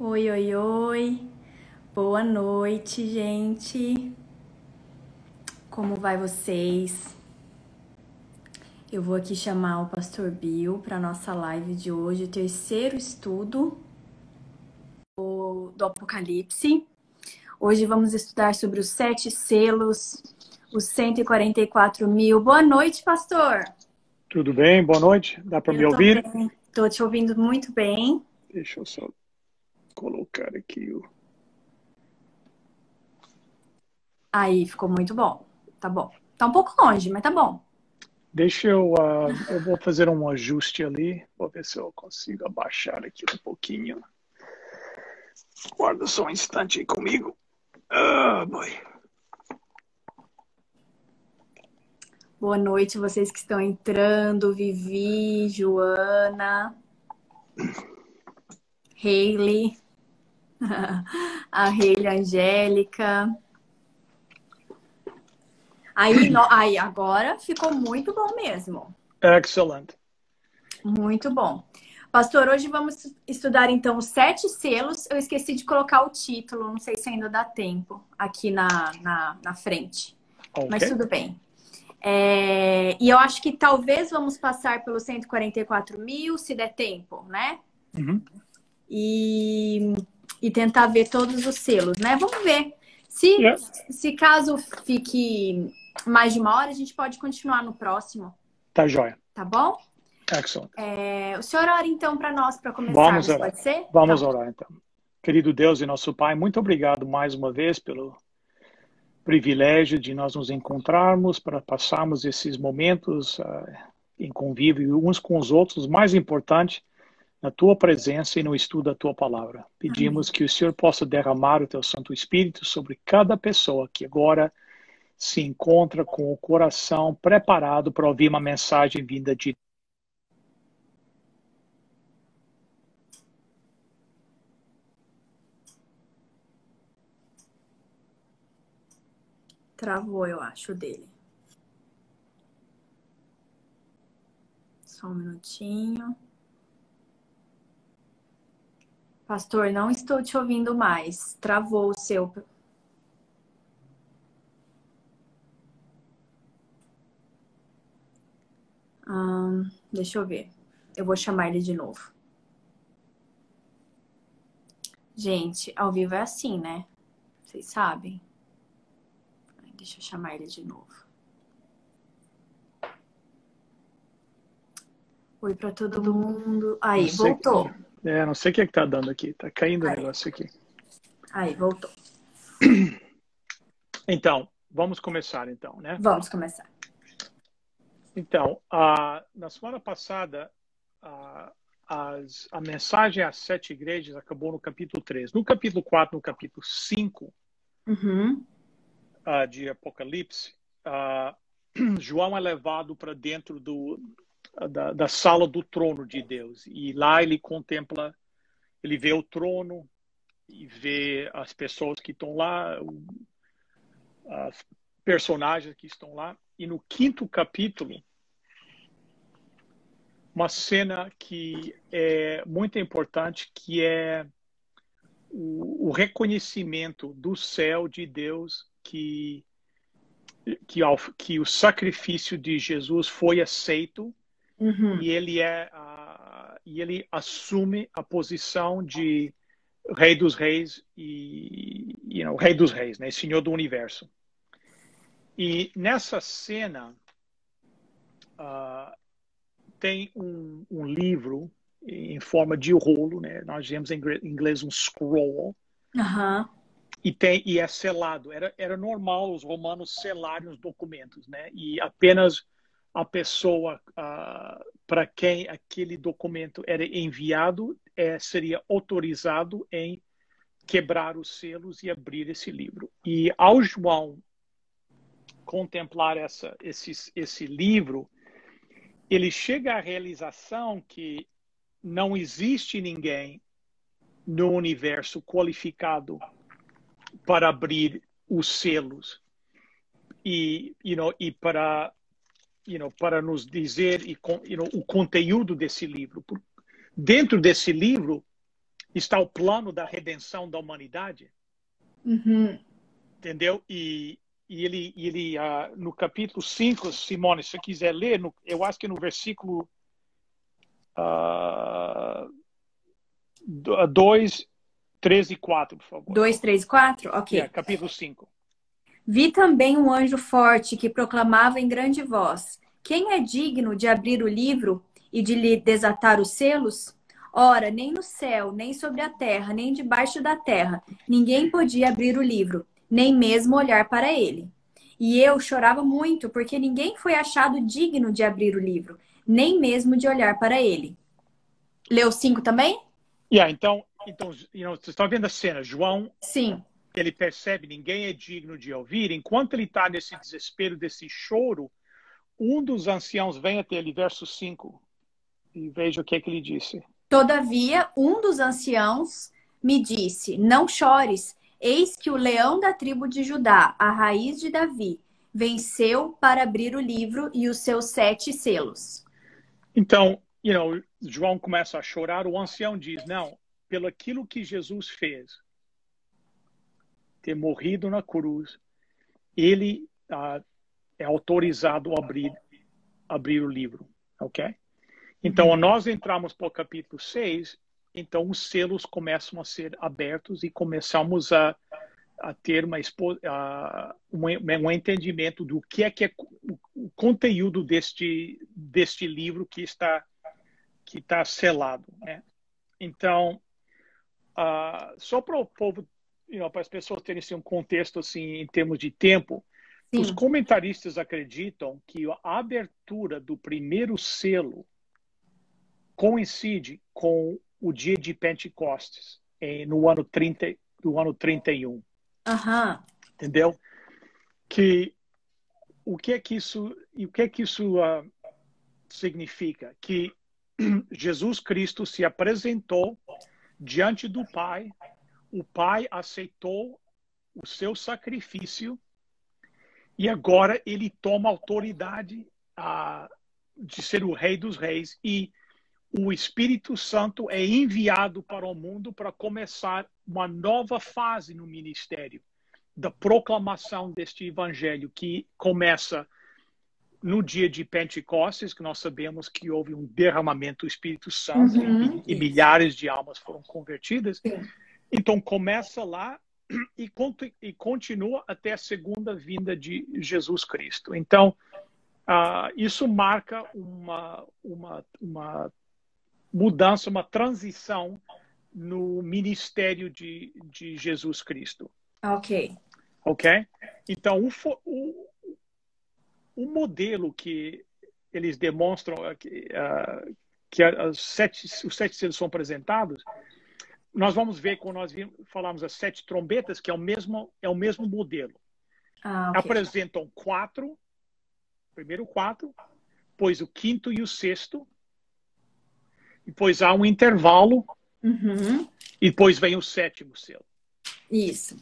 Oi, oi, oi. Boa noite, gente. Como vai vocês? Eu vou aqui chamar o Pastor Bill para nossa live de hoje, o terceiro estudo do Apocalipse. Hoje vamos estudar sobre os sete selos, os 144 mil. Boa noite, pastor. Tudo bem? Boa noite. Dá para me ouvir? Estou te ouvindo muito bem. Deixa eu só colocar aqui o. Aí, ficou muito bom. Tá bom. Tá um pouco longe, mas tá bom. Deixa eu. Uh, eu vou fazer um ajuste ali. Vou ver se eu consigo abaixar aqui um pouquinho. Guarda só um instante aí comigo. Ah, boy. Boa noite, vocês que estão entrando. Vivi, Joana, Hayley, a Hayley Angélica. Aí, no... aí, agora ficou muito bom mesmo. Excelente. Muito bom. Pastor, hoje vamos estudar então os sete selos. Eu esqueci de colocar o título, não sei se ainda dá tempo aqui na, na, na frente. Okay. Mas tudo bem. É, e eu acho que talvez vamos passar pelos 144 mil, se der tempo, né? Uhum. E, e tentar ver todos os selos, né? Vamos ver. Se, yeah. se caso fique mais de uma hora, a gente pode continuar no próximo. Tá joia. Tá bom? Excellent. É, o senhor ora então para nós, para começar, Vamos orar. pode ser? Vamos tá. orar então. Querido Deus e nosso Pai, muito obrigado mais uma vez pelo privilégio de nós nos encontrarmos para passarmos esses momentos uh, em convívio uns com os outros, mais importante, na tua presença e no estudo da tua palavra. Pedimos Amém. que o Senhor possa derramar o teu Santo Espírito sobre cada pessoa que agora se encontra com o coração preparado para ouvir uma mensagem vinda de Travou, eu acho, dele. Só um minutinho. Pastor, não estou te ouvindo mais. Travou o seu. Hum, deixa eu ver. Eu vou chamar ele de novo. Gente, ao vivo é assim, né? Vocês sabem. Deixa eu chamar ele de novo. Oi para todo mundo. Aí, voltou. É, não sei o que, é que tá dando aqui. Tá caindo o negócio aqui. Aí, voltou. Então, vamos começar então, né? Vamos começar. Então, na semana passada, uh, as, a mensagem às sete igrejas acabou no capítulo 3. No capítulo 4, no capítulo 5, uhum uh, de Apocalipse, uh, João é levado para dentro do, da, da, sala do trono de Deus. E lá ele contempla, ele vê o trono e vê as pessoas que estão lá, as personagens que estão lá. E no quinto capítulo, uma cena que é muito importante, que é o, o reconhecimento do céu de Deus que, que, que o sacrifício de Jesus foi aceito uhum. e ele é uh, e ele assume a posição de rei dos reis e you know, rei dos reis, né, senhor do universo. E nessa cena uh, tem um, um, livro em forma de rolo, né? Nós dizemos em inglês um scroll. Uhum e, tem, e é selado. Era, era normal os romanos selarem os documentos, né? E apenas a pessoa uh, para quem aquele documento era enviado é, seria autorizado em quebrar os selos e abrir esse livro. E ao João contemplar essa, esse, esse livro, ele chega à realização que não existe ninguém no universo qualificado para abrir os selos e, you know, e para, you know, para nos dizer e, you know, o conteúdo desse livro. Dentro desse livro está o plano da redenção da humanidade. Uhum. Entendeu? E, e ele, ele uh, no capítulo 5, Simone, se você quiser ler, no, eu acho que no versículo uh, 2, 3 e 4, por favor. 2, 3 e 4? Ok. É, capítulo 5. Vi também um anjo forte que proclamava em grande voz: Quem é digno de abrir o livro e de lhe desatar os selos? Ora, nem no céu, nem sobre a terra, nem debaixo da terra, ninguém podia abrir o livro, nem mesmo olhar para ele. E eu chorava muito, porque ninguém foi achado digno de abrir o livro, nem mesmo de olhar para ele. Leu cinco também? Yeah, então, então you know, você está vendo a cena. João, Sim. Ele percebe ninguém é digno de ouvir. Enquanto ele está nesse desespero, desse choro, um dos anciãos vem até ele, verso 5, e veja o que, é que ele disse. Todavia, um dos anciãos me disse: Não chores, eis que o leão da tribo de Judá, a raiz de Davi, venceu para abrir o livro e os seus sete selos. Então, you know, João começa a chorar, o ancião diz: Não, pelo aquilo que Jesus fez, ter morrido na cruz, ele uh, é autorizado a abrir, abrir o livro, ok? Então, uhum. nós entramos para o capítulo 6, então os selos começam a ser abertos e começamos a, a ter uma, uh, um, um entendimento do que é que é o conteúdo deste, deste livro que está que está selado. Né? Então, uh, só para o povo, you know, para as pessoas terem assim, um contexto assim em termos de tempo, Sim. os comentaristas acreditam que a abertura do primeiro selo coincide com o dia de Pentecostes, em, no ano 30, do ano 31. Uhum. Entendeu? Que o que é que isso, o que é que isso uh, significa? Que Jesus Cristo se apresentou diante do Pai, o Pai aceitou o seu sacrifício e agora ele toma autoridade uh, de ser o Rei dos Reis e o Espírito Santo é enviado para o mundo para começar uma nova fase no ministério da proclamação deste evangelho que começa no dia de Pentecostes, que nós sabemos que houve um derramamento do Espírito Santo uhum, e, e, milhares de almas foram convertidas. Sim. Então começa lá e, e, continua até a segunda vinda de Jesus Cristo. Então uh, isso marca uma, uma, uma mudança, uma transição no ministério de, de Jesus Cristo. Ok. Ok? Então, o, o, o modelo que eles demonstram que, uh, que as sete, os sete selos são apresentados, nós vamos ver quando nós falamos as sete trombetas, que é o mesmo, é o mesmo modelo. Ah, okay. Apresentam quatro, primeiro quatro, depois o quinto e o sexto, depois há um intervalo, uhum. e depois vem o sétimo selo. Isso.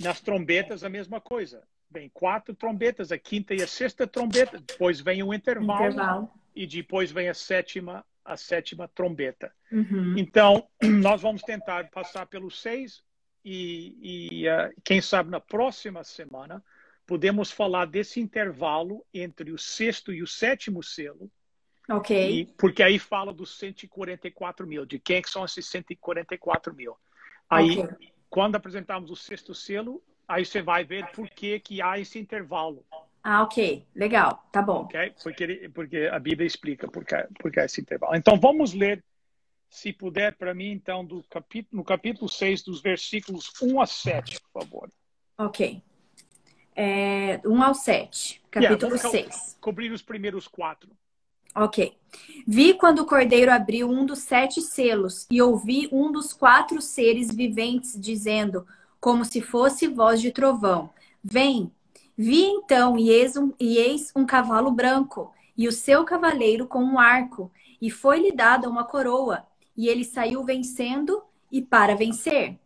Nas trombetas, a mesma coisa vem quatro trombetas, a quinta e a sexta trombeta, depois vem um intervalo, intervalo. e depois vem a sétima, a sétima trombeta. Uhum. Então, nós vamos tentar passar pelos seis e, e uh, quem sabe na próxima semana podemos falar desse intervalo entre o sexto e o sétimo selo. Ok. E, porque aí fala dos 144 mil, de quem são esses 144 mil. Aí, okay. quando apresentamos o sexto selo, Aí você vai ver por que, que há esse intervalo. Ah, ok. Legal. Tá bom. Ok? Porque, porque a Bíblia explica por que, por que esse intervalo. Então, vamos ler, se puder, para mim, então, do capítulo, no capítulo 6, dos versículos 1 a 7, por favor. Ok. É, 1 ao 7, capítulo yeah, 6. Cobrir os primeiros quatro. Ok. Vi quando o cordeiro abriu um dos sete selos e ouvi um dos quatro seres viventes dizendo como se fosse voz de trovão: Vem! Vi então e eis, um, e eis um cavalo branco, e o seu cavaleiro com um arco, e foi-lhe dada uma coroa, e ele saiu vencendo e para vencer.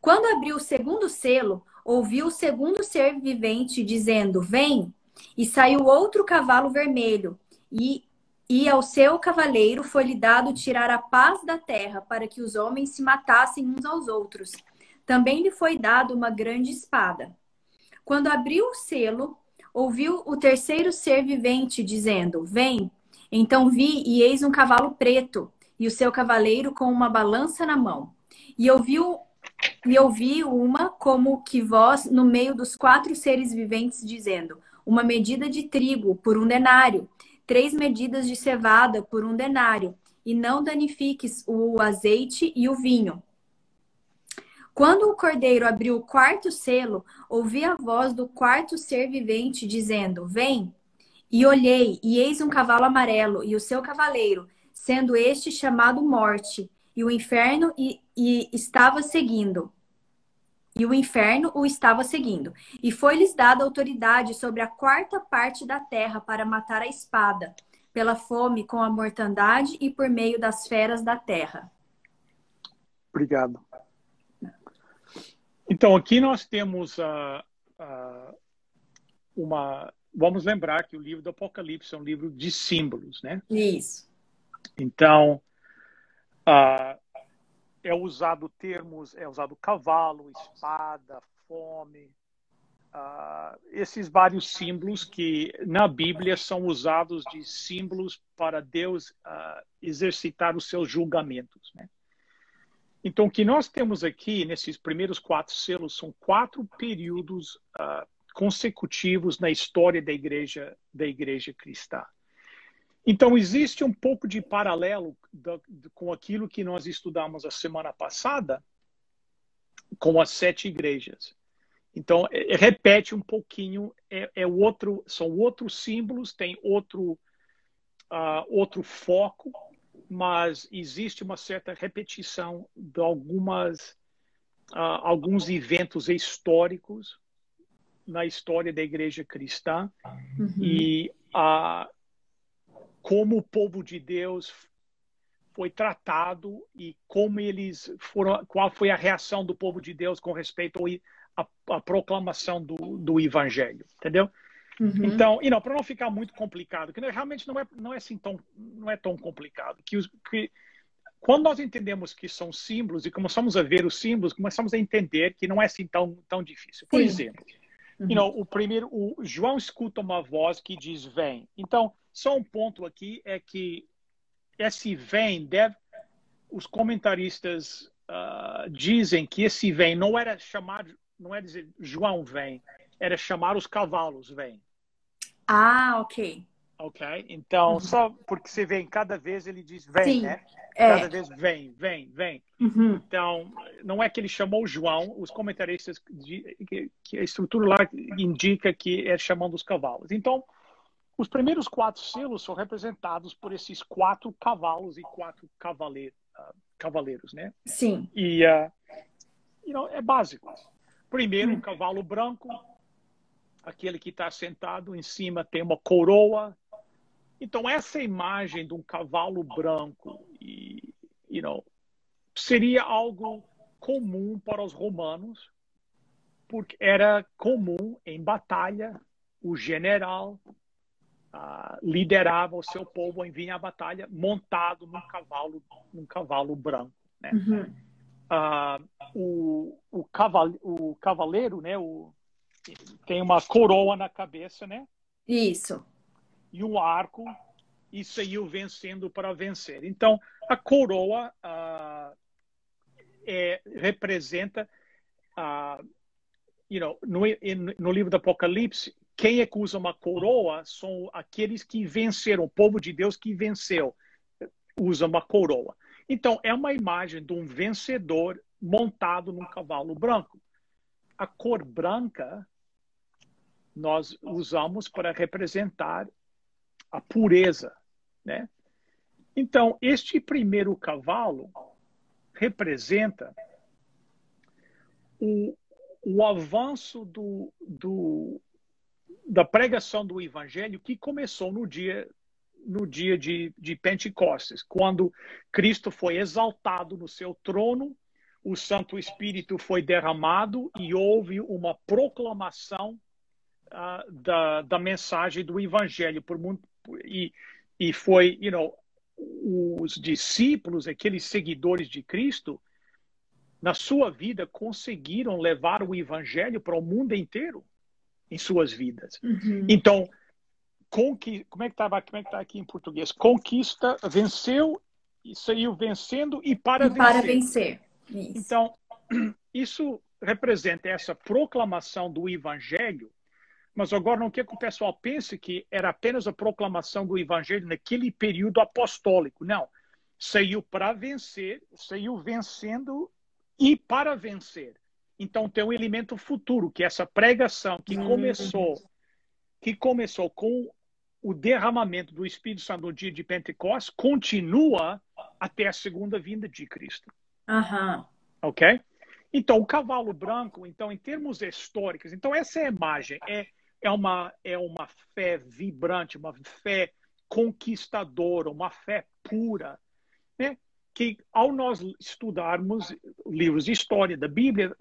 Quando abriu o segundo selo, ouviu o segundo ser vivente dizendo: Vem! E saiu outro cavalo vermelho, e E ao seu cavaleiro foi-lhe dado tirar a paz da terra, para que os homens se matassem uns aos outros. Também lhe foi dado uma grande espada. Quando abriu o selo, ouviu o terceiro ser vivente dizendo: Vem. Então vi e eis um cavalo preto, e o seu cavaleiro com uma balança na mão. E ouviu e ouvi uma como que voz no meio dos quatro seres viventes dizendo: Uma medida de trigo por um denário, três medidas de cevada por um denário, e não danifiques o azeite e o vinho. Quando o cordeiro abriu o quarto selo, ouvi a voz do quarto ser vivente dizendo: Vem. E olhei, e eis um cavalo amarelo, e o seu cavaleiro, sendo este chamado Morte, e o inferno e, e estava seguindo. E o inferno o estava seguindo. E foi-lhes dada autoridade sobre a quarta parte da terra para matar a espada, pela fome, com a mortandade e por meio das feras da terra. Obrigado. Então, aqui nós temos uh, uh, uma. Vamos lembrar que o livro do Apocalipse é um livro de símbolos, né? Isso. Então, uh, é usado termos, é usado cavalo, espada, fome, uh, esses vários símbolos que na Bíblia são usados de símbolos para Deus uh, exercitar os seus julgamentos. Né? Então, o que nós temos aqui nesses primeiros quatro selos são quatro períodos uh, consecutivos na história da igreja da igreja cristã. Então, existe um pouco de paralelo com aquilo que nós estudamos a semana passada, com as sete igrejas. Então, é, é, repete um pouquinho, é, é, outro, são outros símbolos, tem outro, uh, outro foco, mas existe uma certa repetição de algumas, uh, alguns eventos históricos na história da igreja cristã. Uhum. E uh, como o povo de Deus foi tratado e como eles foram, qual foi a reação do povo de Deus com respeito à proclamação do, do evangelho, entendeu? Uhum. Então, e não para não ficar muito complicado, que realmente não é não é assim tão não é tão complicado, que, os, que quando nós entendemos que são símbolos e começamos a ver os símbolos, começamos a entender que não é assim tão tão difícil. Por Sim. exemplo, uhum. you know, o primeiro, o João escuta uma voz que diz vem. Então, só um ponto aqui é que esse vem deve. Os comentaristas uh, dizem que esse vem não era chamar, não é dizer João vem, era chamar os cavalos vem. Ah, ok. Ok? Então, uhum. só porque você vem cada vez ele diz vem, Sim, né? É. Cada vez vem, vem, vem. Uhum. Então, não é que ele chamou João, os comentaristas, que, a estrutura lá indica que é chamando os cavalos. Então, os primeiros quatro selos são representados por esses quatro cavalos e quatro cavaleiros, uh, cavaleiros né? Sim. E uh, you know, é básico. Primeiro, um hum. cavalo branco, aquele que está sentado em cima tem uma coroa. Então, essa imagem de um cavalo branco e, you know, seria algo comum para os romanos, porque era comum em batalha o general uh, liderava o seu povo em vir à batalha montado num cavalo, num cavalo branco. Né? Uhum. Uh, o, o, caval, o cavaleiro, né, o, tem uma coroa na cabeça, né? Isso. E um arco e saiu vencendo para vencer. Então, a coroa uh, é, representa, uh, you know, no, no livro do Apocalipse, quem é que usa uma coroa são aqueles que venceram, o povo de Deus que venceu, usa uma coroa. Então, é uma imagem de um vencedor montado num cavalo branco. A cor branca nós usamos para representar a pureza, né? Então, este primeiro cavalo representa o, o avanço do, do, da pregação do evangelho que começou no dia no dia de, de Pentecostes, quando Cristo foi exaltado no seu trono, o Santo Espírito foi derramado e houve uma proclamação uh, da, da mensagem do Evangelho por, e, e foi, you know, os discípulos, aqueles seguidores de Cristo, na sua vida conseguiram levar o evangelho para o mundo inteiro em suas vidas. Uhum. Então, conqui... como é que estava, como é que está aqui em português? Conquista, venceu e saiu vencendo e para e vencer. Para vencer. Isso. Então, isso representa essa proclamação do evangelho mas agora não quer que o pessoal pense que era apenas a proclamação do evangelho naquele período apostólico. Não. Saiu para vencer, saiu vencendo e para vencer. Então tem um elemento futuro, que é essa pregação que uhum. começou, que começou com o derramamento do Espírito Santo no dia de Pentecostes, continua até a segunda vinda de Cristo. Uhum. Ok? Então, o cavalo branco, então, em termos históricos, então essa é a imagem, é é uma, é uma fé vibrante, uma fé conquistadora, uma fé pura, né? que ao nós estudarmos livros de história da Bíblia,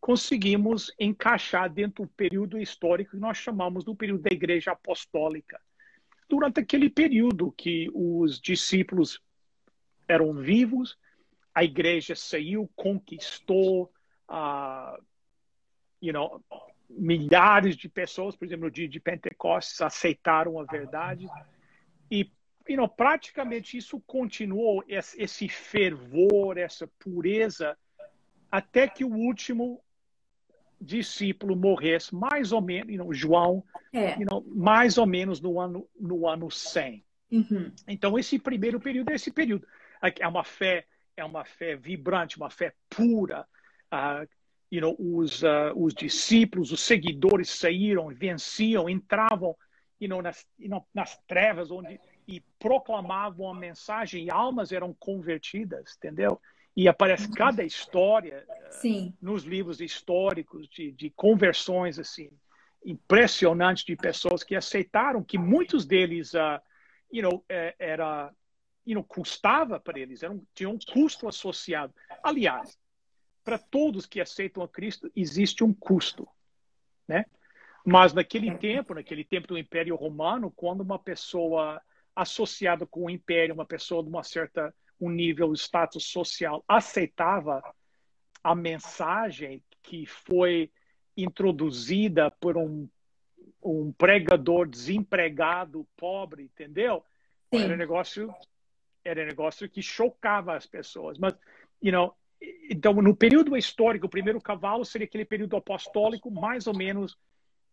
conseguimos encaixar dentro do período histórico que nós chamamos do período da Igreja Apostólica. Durante aquele período que os discípulos eram vivos, a igreja saiu, conquistou, uh, you know, milhares de pessoas, por exemplo, no dia de Pentecostes, aceitaram a verdade. E you know, praticamente isso continuou, esse fervor, essa pureza, até que o último discípulo morresse, mais ou menos, you know, João, é. you know, mais ou menos no ano, no ano 100. Uhum. Então, esse primeiro período é esse período. É uma fé, é uma fé vibrante, uma fé pura, uh, you know, os, uh, os discípulos, os seguidores saíram, venciam, entravam you know, nas, you know, nas trevas onde, e proclamavam a mensagem e almas eram convertidas, entendeu? E aparece uhum. cada história uh, nos livros históricos de, de conversões assim impressionantes de pessoas que aceitaram que muitos deles, uh, you know, é, era, you know, custava para eles, era um, tinha um custo associado. Aliás, para todos que aceitam a Cristo existe um custo, né? Mas naquele tempo, naquele tempo do Império Romano, quando uma pessoa associada com o Império, uma pessoa de uma certa um nível, status social, aceitava a mensagem que foi introduzida por um, um pregador desempregado, pobre, entendeu? Sim. Era um negócio era um negócio que chocava as pessoas. Mas, you know, então, no período histórico, o primeiro cavalo seria aquele período apostólico, mais ou menos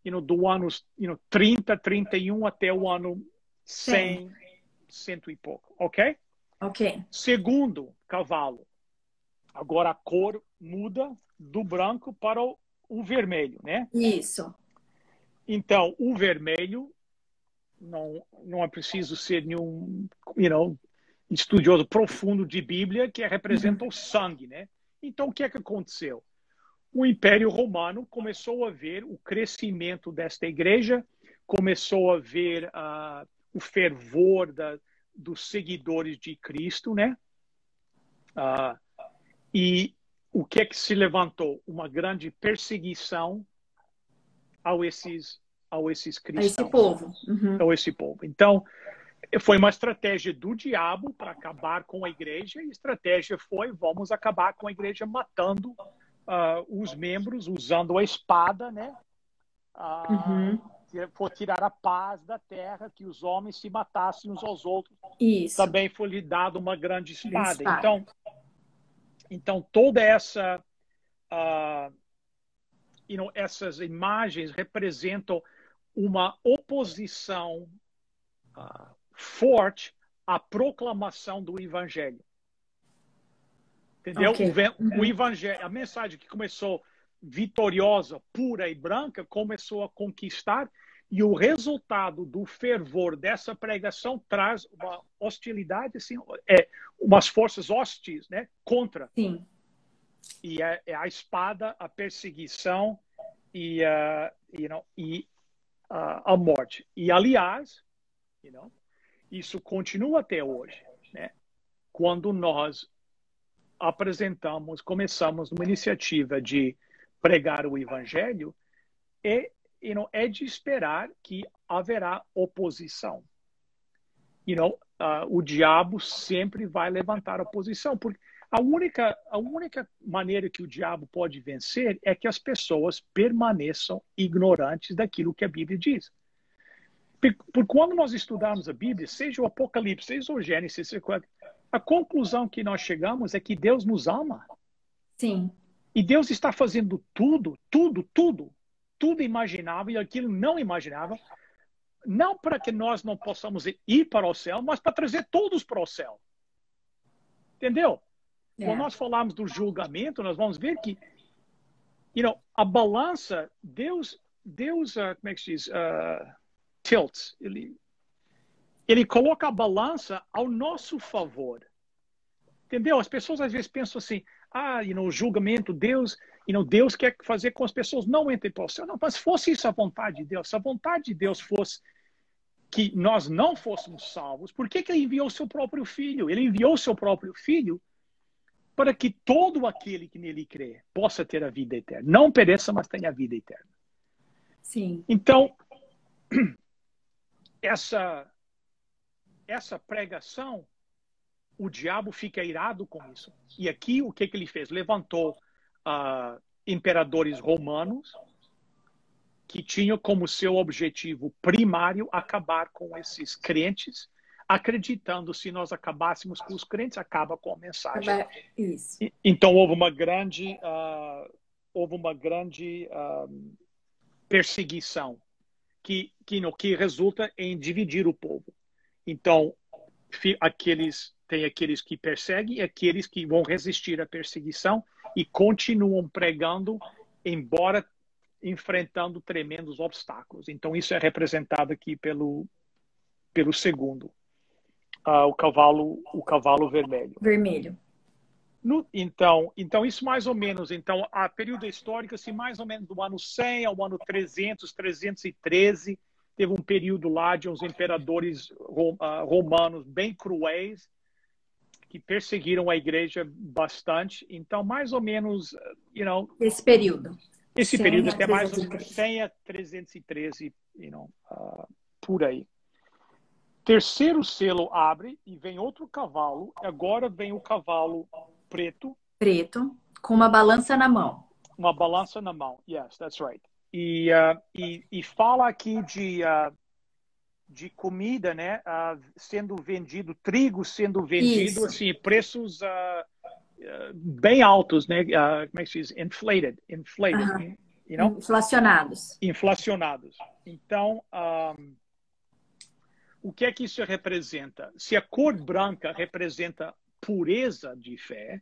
you know, do ano you know, 30, 31 até o ano 100, Sim. cento e pouco, ok? Ok. Segundo cavalo, agora a cor muda do branco para o, o vermelho, né? Isso. Então, o vermelho não, não é preciso ser nenhum, you know, estudioso profundo de Bíblia que representa o sangue, né? Então, o que é que aconteceu? O Império Romano começou a ver o crescimento desta igreja, começou a ver uh, o fervor da, dos seguidores de Cristo, né? Uh, e o que é que se levantou? Uma grande perseguição ao esses, ao esses cristãos. A esse povo. Uhum. Ao esse povo. Então, foi uma estratégia do diabo para acabar com a igreja, e a estratégia foi: vamos acabar com a igreja matando uh, os membros, usando a espada, né? Uh, uhum. For tirar a paz da terra, que os homens se matassem uns aos outros. Isso. Também foi lhe dado uma grande espada. espada. Então, então, toda essa. Uh, you know, essas imagens representam uma oposição uh, forte a proclamação do evangelho. Entendeu? Okay. O, o uhum. evangelho, a mensagem que começou vitoriosa, pura e branca, começou a conquistar e o resultado do fervor dessa pregação traz uma hostilidade, assim, é, umas forças hostis, né, contra. Sim. E é, é a espada, a perseguição e, uh, you know, e uh, a morte. E aliás, you know, isso continua até hoje, né? Quando nós apresentamos, começamos uma iniciativa de pregar o evangelho, é, é de esperar que haverá oposição. you know, uh, o diabo sempre vai levantar a posição, porque a única, a única maneira que o diabo pode vencer é que as pessoas permaneçam ignorantes daquilo que a Bíblia diz. Por quando nós estudamos a Bíblia, seja o Apocalipse, seja o Gênesis, a conclusão que nós chegamos é que Deus nos ama. Sim. E Deus está fazendo tudo, tudo, tudo, tudo imaginável e aquilo não imaginável, não para que nós não possamos ir para o céu, mas para trazer todos para o céu. Entendeu? É. Quando nós falamos do julgamento, nós vamos ver que you know, a balança, Deus, Deus uh, como é que se diz? Uh, tilts. Ele, ele coloca a balança ao nosso favor. Entendeu? As pessoas às vezes pensam assim, ah, you know, julgamento, Deus, you know, Deus quer fazer com as pessoas não entrem para o céu. Não, mas se fosse isso a vontade de Deus, se a vontade de Deus fosse que nós não fôssemos salvos, por que, que ele enviou seu próprio filho? Ele enviou seu próprio filho para que todo aquele que nele crê possa ter a vida eterna. Não pereça, mas tenha a vida eterna. Sim. Então, essa, essa pregação, o diabo fica irado com isso. E aqui, o que, que ele fez? Levantou uh, imperadores romanos que tinham como seu objetivo primário acabar com esses crentes acreditando se nós acabássemos com os crentes, acaba com a mensagem. Isso. Então houve uma grande, uh, houve uma grande uh, perseguição que, que, no, que resulta em dividir o povo. Então aqueles tem aqueles que perseguem e aqueles que vão resistir à perseguição e continuam pregando, embora enfrentando tremendos obstáculos. Então isso é representado aqui pelo pelo segundo uh, o cavalo o cavalo vermelho. Vermelho. No, então, então isso mais ou menos, então a período histórico assim mais ou menos do ano 100 ao ano 300, 313, teve um período lá de uns imperadores ah, romanos bem cruéis que perseguiram a igreja bastante. Então, mais ou menos, you know, esse período. Esse período até mais ou menos 100 a 313, you know, uh, por aí. Terceiro selo abre e vem outro cavalo. Agora vem o cavalo preto. Preto, com uma balança na mão. Uma balança na mão. Yes, that's right. E, uh, e, e, fala aqui de, uh, de comida, né? Uh, sendo vendido, trigo sendo vendido, Isso. assim, preços bem altos, né? como é que se diz? Inflated. Inflated. -huh. You know? Inflacionados. Inflacionados. Então, um, o que é que isso representa? Se a cor branca representa pureza de fé,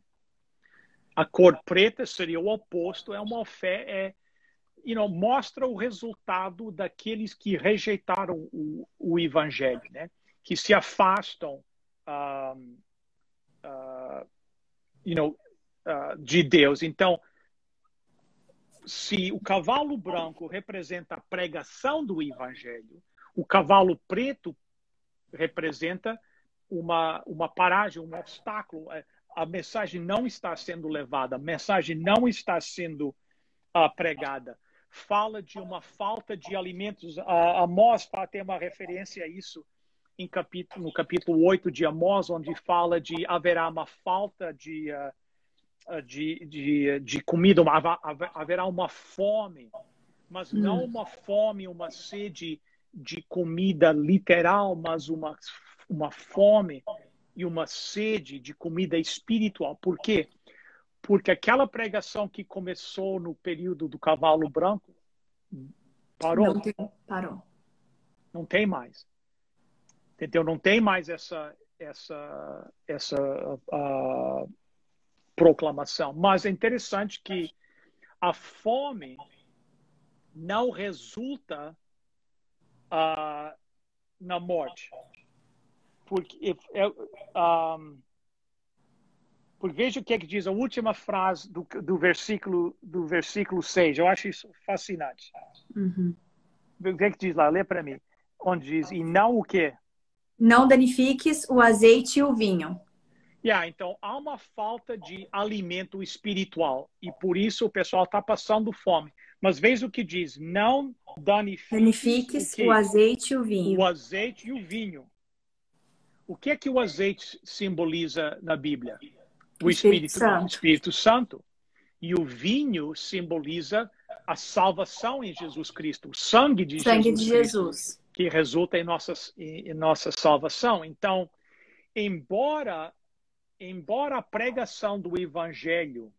a cor preta seria o oposto, é uma fé, é, you know, mostra o resultado daqueles que rejeitaram o, o evangelho, né? que se afastam um, uh, you know, uh, de Deus. Então, se o cavalo branco representa a pregação do evangelho, o cavalo preto representa uma, uma paragem, um obstáculo. É, a mensagem não está sendo levada, a mensagem não está sendo uh, pregada. Fala de uma falta de alimentos. A Amós tem uma referência a isso em capítulo, no capítulo 8 de Amós, onde fala de haverá uma falta de, uh, de, de, de comida, uma, haverá uma fome, mas não hum. uma fome, uma sede de comida literal, mas uma, uma fome e uma sede de comida espiritual. Por quê? Porque aquela pregação que começou no período do cavalo branco parou. Não tem, parou. Não tem mais. Entendeu? Não tem mais essa essa essa proclamação. Mas é interessante que a fome não resulta uh, na morte. Porque, um, porque veja o que é que diz a última frase do, do, versículo, do versículo 6. Eu acho isso fascinante. Uhum. O que é que diz lá? Lê para mim. Onde diz, e não o quê? Não danifiques o azeite e o vinho. Yeah, então, há uma falta de alimento espiritual e por isso o pessoal está passando fome. Mas veja o que diz: não danifiques, danifiques o, o, azeite e o vinho. O azeite e o vinho. O que é que o azeite simboliza na Bíblia? O Espírito, Espírito Santo. Espírito Santo. E o vinho simboliza a salvação em Jesus Cristo, o sangue de sangue Jesus, de Jesus. que resulta em nossa, em nossa salvação. Então, embora, embora a pregação do Evangelho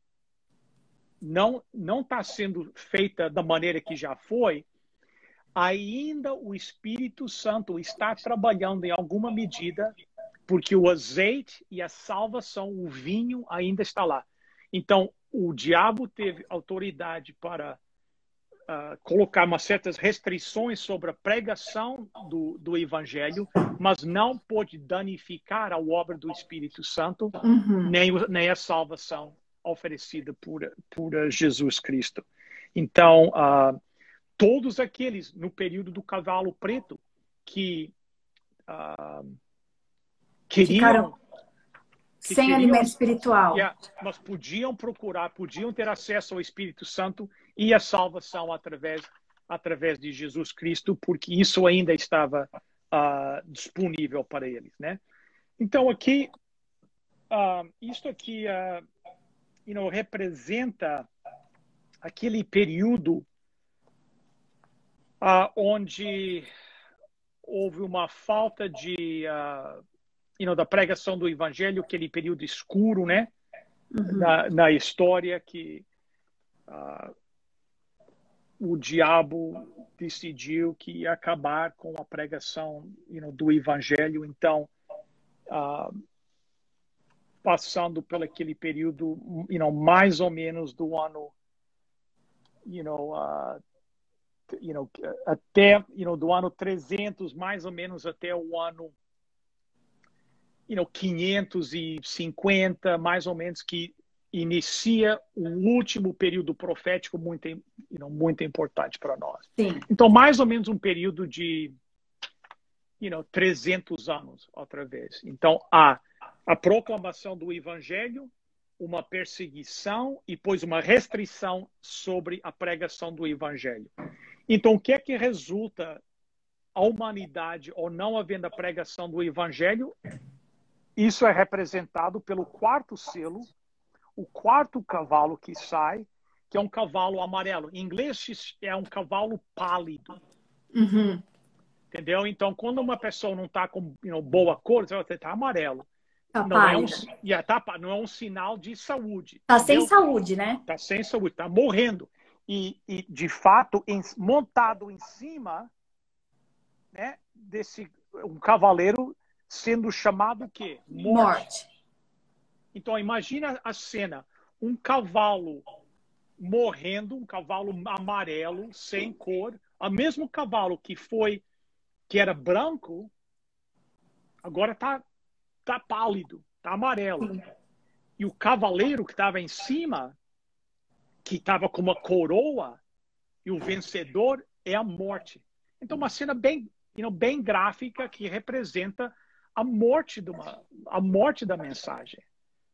não não está sendo feita da maneira que já foi, ainda o Espírito Santo está trabalhando em alguma medida, porque o azeite e a salvação, o vinho ainda está lá. Então, o diabo teve autoridade para uh, colocar umas certas restrições sobre a pregação do, do evangelho, mas não pode danificar a obra do Espírito Santo, uhum. nem, nem a salvação oferecida por, por Jesus Cristo. Então, uh, todos aqueles no período do cavalo preto que uh, queriam. Ficaram que sem queriam, alimento espiritual. Mas podiam procurar, podiam ter acesso ao Espírito Santo e a salvação através, através de Jesus Cristo, porque isso ainda estava uh, disponível para eles, né? Então aqui, uh, isto aqui, uh, you know, representa aquele período onde houve uma falta de uh, you know, da pregação do evangelho, aquele período escuro, né? Uhum. Na, na, história que uh, o diabo decidiu que ia acabar com a pregação you know, do evangelho. Então, uh, passando por aquele período, you know, mais ou menos do ano, you know, uh, you know, até, you know, do ano 300, mais ou menos até o ano you know, 550, mais ou menos, que inicia o último período profético muito, you know, muito importante para nós. Sim. Então, mais ou menos um período de you know, 300 anos, outra vez. Então, há a proclamação do evangelho, uma perseguição e depois uma restrição sobre a pregação do evangelho. Então, o que é que resulta a humanidade ou não havendo a pregação do evangelho isso é representado pelo quarto selo, o quarto cavalo que sai, que é um cavalo amarelo. Em inglês é um cavalo pálido. Uhum. Entendeu? Então, quando uma pessoa não está com you know, boa cor, ela está amarelo. Tá não, é um, yeah, tá, não é um sinal de saúde. Está sem saúde, né? Está sem saúde, está morrendo. E, e, de fato, em, montado em cima né, desse um cavaleiro sendo chamado o quê? Morte. Morte. Então imagina a cena, um cavalo morrendo, um cavalo amarelo, sem cor, o mesmo cavalo que foi que era branco, agora tá tá pálido, tá amarelo. E o cavaleiro que estava em cima, que estava com uma coroa, e o vencedor é a morte. Então uma cena bem, you know, bem gráfica que representa a morte, de uma, a morte da mensagem.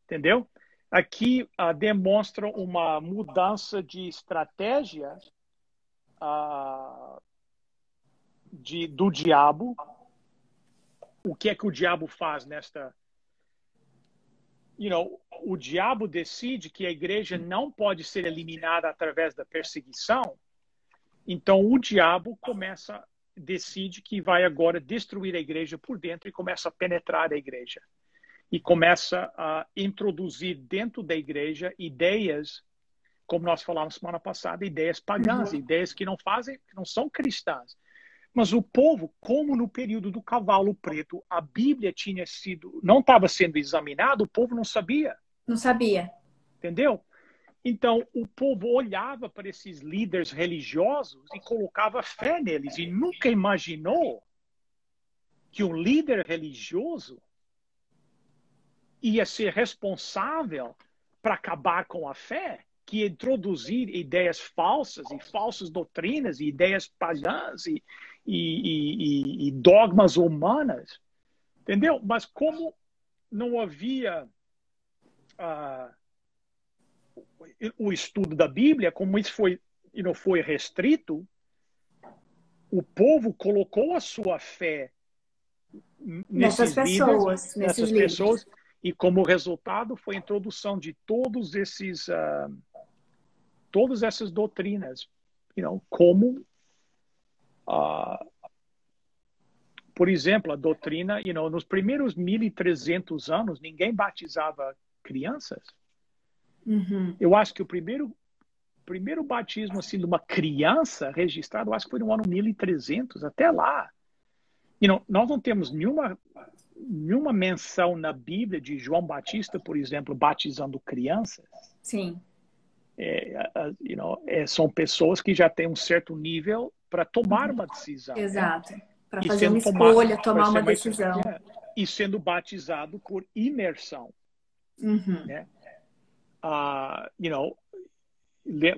Entendeu? Aqui uh, demonstra uma mudança de estratégia uh, de, do diabo. O que é que o diabo faz nesta. You know, o diabo decide que a igreja não pode ser eliminada através da perseguição. Então o diabo começa decide que vai agora destruir a igreja por dentro e começa a penetrar a igreja. E começa a introduzir dentro da igreja ideias, como nós falamos semana passada, ideias pagãs, uhum. ideias que não fazem, que não são cristãs. Mas o povo, como no período do cavalo preto, a Bíblia tinha sido, não estava sendo examinada, o povo não sabia. Não sabia. Entendeu? Então, o povo olhava para esses líderes religiosos e colocava fé neles e nunca imaginou que um líder religioso ia ser responsável para acabar com a fé, que introduzir ideias falsas e falsas doutrinas e ideias pagãs e, e, e, e dogmas humanas. Entendeu? Mas como não havia. Uh, o estudo da Bíblia, como isso foi e não foi restrito, o povo colocou a sua fé nessas pessoas, líderes, nessas pessoas, e como resultado foi a introdução de todos esses, uh, todas essas doutrinas, you know, como, uh, por exemplo, a doutrina, you know, nos primeiros 1.300 anos, ninguém batizava crianças. Uhum. Eu acho que o primeiro primeiro batismo assim de uma criança registrado, acho que foi no ano 1300, até lá. You know, nós não temos nenhuma nenhuma menção na Bíblia de João Batista, por exemplo, batizando crianças. Sim. É, you know, é, são pessoas que já têm um certo nível para tomar uma decisão. Né? Exato. Né? Para fazer uma escolha, tomar uma decisão. É, e sendo batizado por imersão. Uhum. Né? Uh, you know,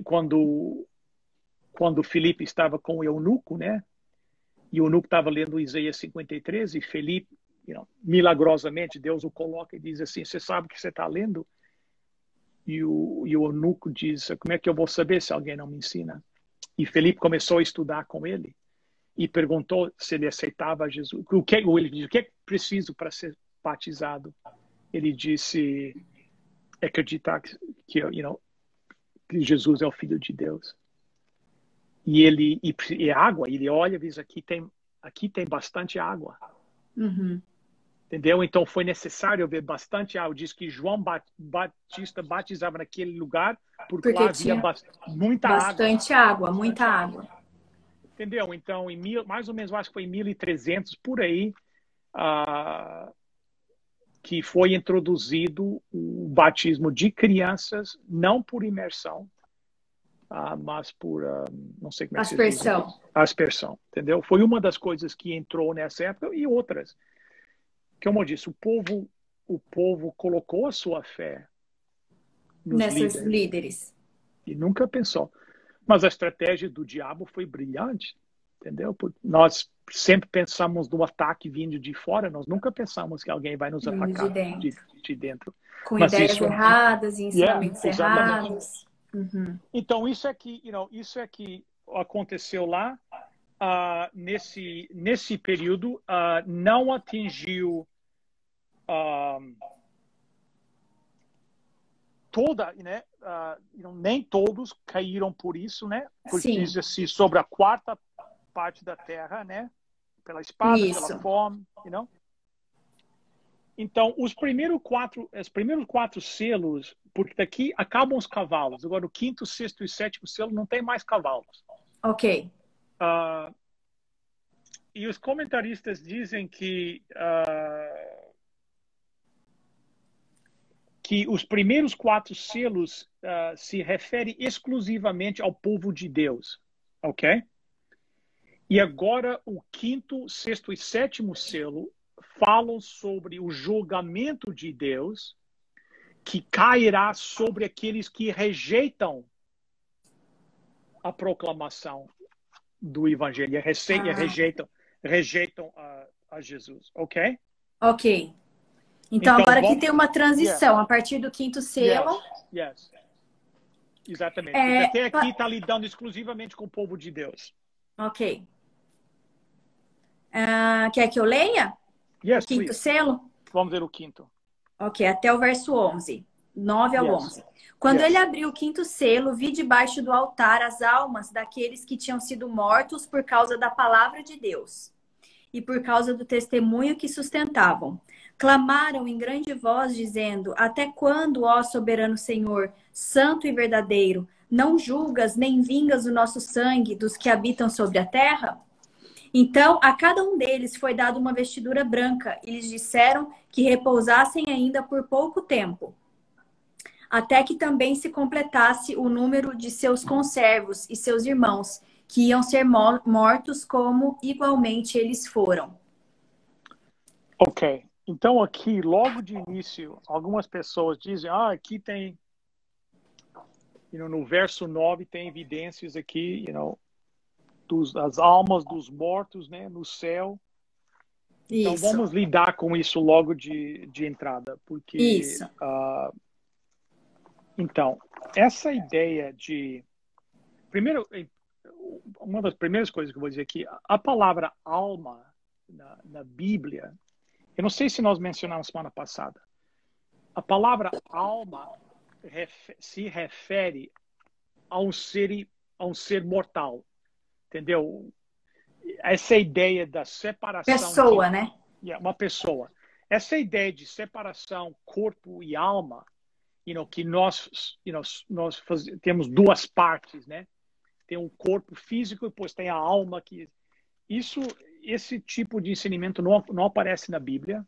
quando quando Felipe estava com o eunuco, né? E o eunuco estava lendo Isaías 53 e Felipe, you know, milagrosamente, Deus o coloca e diz assim: Você sabe o que você está lendo? E o, e o eunuco diz: Como é que eu vou saber se alguém não me ensina? E Felipe começou a estudar com ele e perguntou se ele aceitava Jesus. O que ele disse? O que é preciso para ser batizado? Ele disse: acreditar que, you know, que Jesus é o Filho de Deus. E ele e, e água, ele olha e diz aqui tem aqui tem bastante água. Uhum. Entendeu? Então foi necessário ver bastante água. Diz que João Batista batizava naquele lugar porque, porque havia muita bastante água. água muita água. Entendeu? Então, em mil, mais ou menos, acho que foi em 1300 por aí, uh, que foi introduzido o batismo de crianças, não por imersão, uh, mas por, uh, não sei como é aspersão. se diz. Aspersão. Entendeu? Foi uma das coisas que entrou nessa época e outras. Como eu disse, o povo, o povo colocou a sua fé nesses líderes. líderes. E nunca pensou. Mas a estratégia do diabo foi brilhante, entendeu? Porque nós sempre pensamos no ataque vindo de fora, nós nunca pensamos que alguém vai nos vindo atacar de dentro. De, de dentro. Com Mas ideias isso, erradas, ensinamentos yeah, errados. Uhum. Então, isso é que, you know, isso é que aconteceu lá. Uh, nesse, nesse período, uh, não atingiu uh, toda, né? nem todos caíram por isso, né? Porque diz assim sobre a quarta parte da terra, né? Pela espada, Isso. pela fome, you know? Então, os primeiros quatro, os primeiros quatro selos, porque daqui acabam os cavalos. Agora, o quinto, sexto e sétimo selo não tem mais cavalos. Ok. Uh, e os comentaristas dizem que uh, que os primeiros quatro selos uh, se refere exclusivamente ao povo de Deus, ok? E agora o quinto, sexto e sétimo selo falam sobre o julgamento de Deus que cairá sobre aqueles que rejeitam a proclamação do evangelho, e ah. rejeitam, rejeitam a, a, Jesus, ok? Ok. Então, então agora aqui tem uma transição a partir do quinto selo. Yes. yes. Exatamente. É, até aqui está lidando exclusivamente com o povo de Deus. Ok. Uh, quer que eu leia? Yes, quinto please. selo? Vamos ver o quinto. Ok, até o verso 11. 9 ao yes. 11. Quando yes. ele abriu o quinto selo, vi debaixo do altar as almas daqueles que tinham sido mortos por causa da palavra de Deus e por causa do testemunho que sustentavam. Clamaram em grande voz, dizendo: Até quando, ó soberano Senhor, santo e verdadeiro, não julgas nem vingas o nosso sangue dos que habitam sobre a terra? Então, a cada um deles foi dada uma vestidura branca, e lhes disseram que repousassem ainda por pouco tempo, até que também se completasse o número de seus conservos e seus irmãos, que iam ser mortos como igualmente eles foram. Ok. Então, aqui, logo de início, algumas pessoas dizem: ah, aqui tem. You know, no verso 9 tem evidências aqui, you know, dos, das almas dos mortos né, no céu. Então isso. vamos lidar com isso logo de, de entrada, porque isso. Uh, então essa ideia de primeiro uma das primeiras coisas que eu vou dizer aqui a palavra alma na, na Bíblia Eu não sei se nós mencionamos semana passada. A palavra alma se refere a um ser, a um ser mortal. Entendeu? Essa ideia da separação. Pessoa, de, né? Uma pessoa. Essa ideia de separação corpo e alma, you know, que nós, you know, nós faz, temos duas partes, né? Tem um corpo físico e depois tem a alma que isso, esse tipo de ensinamento não, não aparece na Bíblia.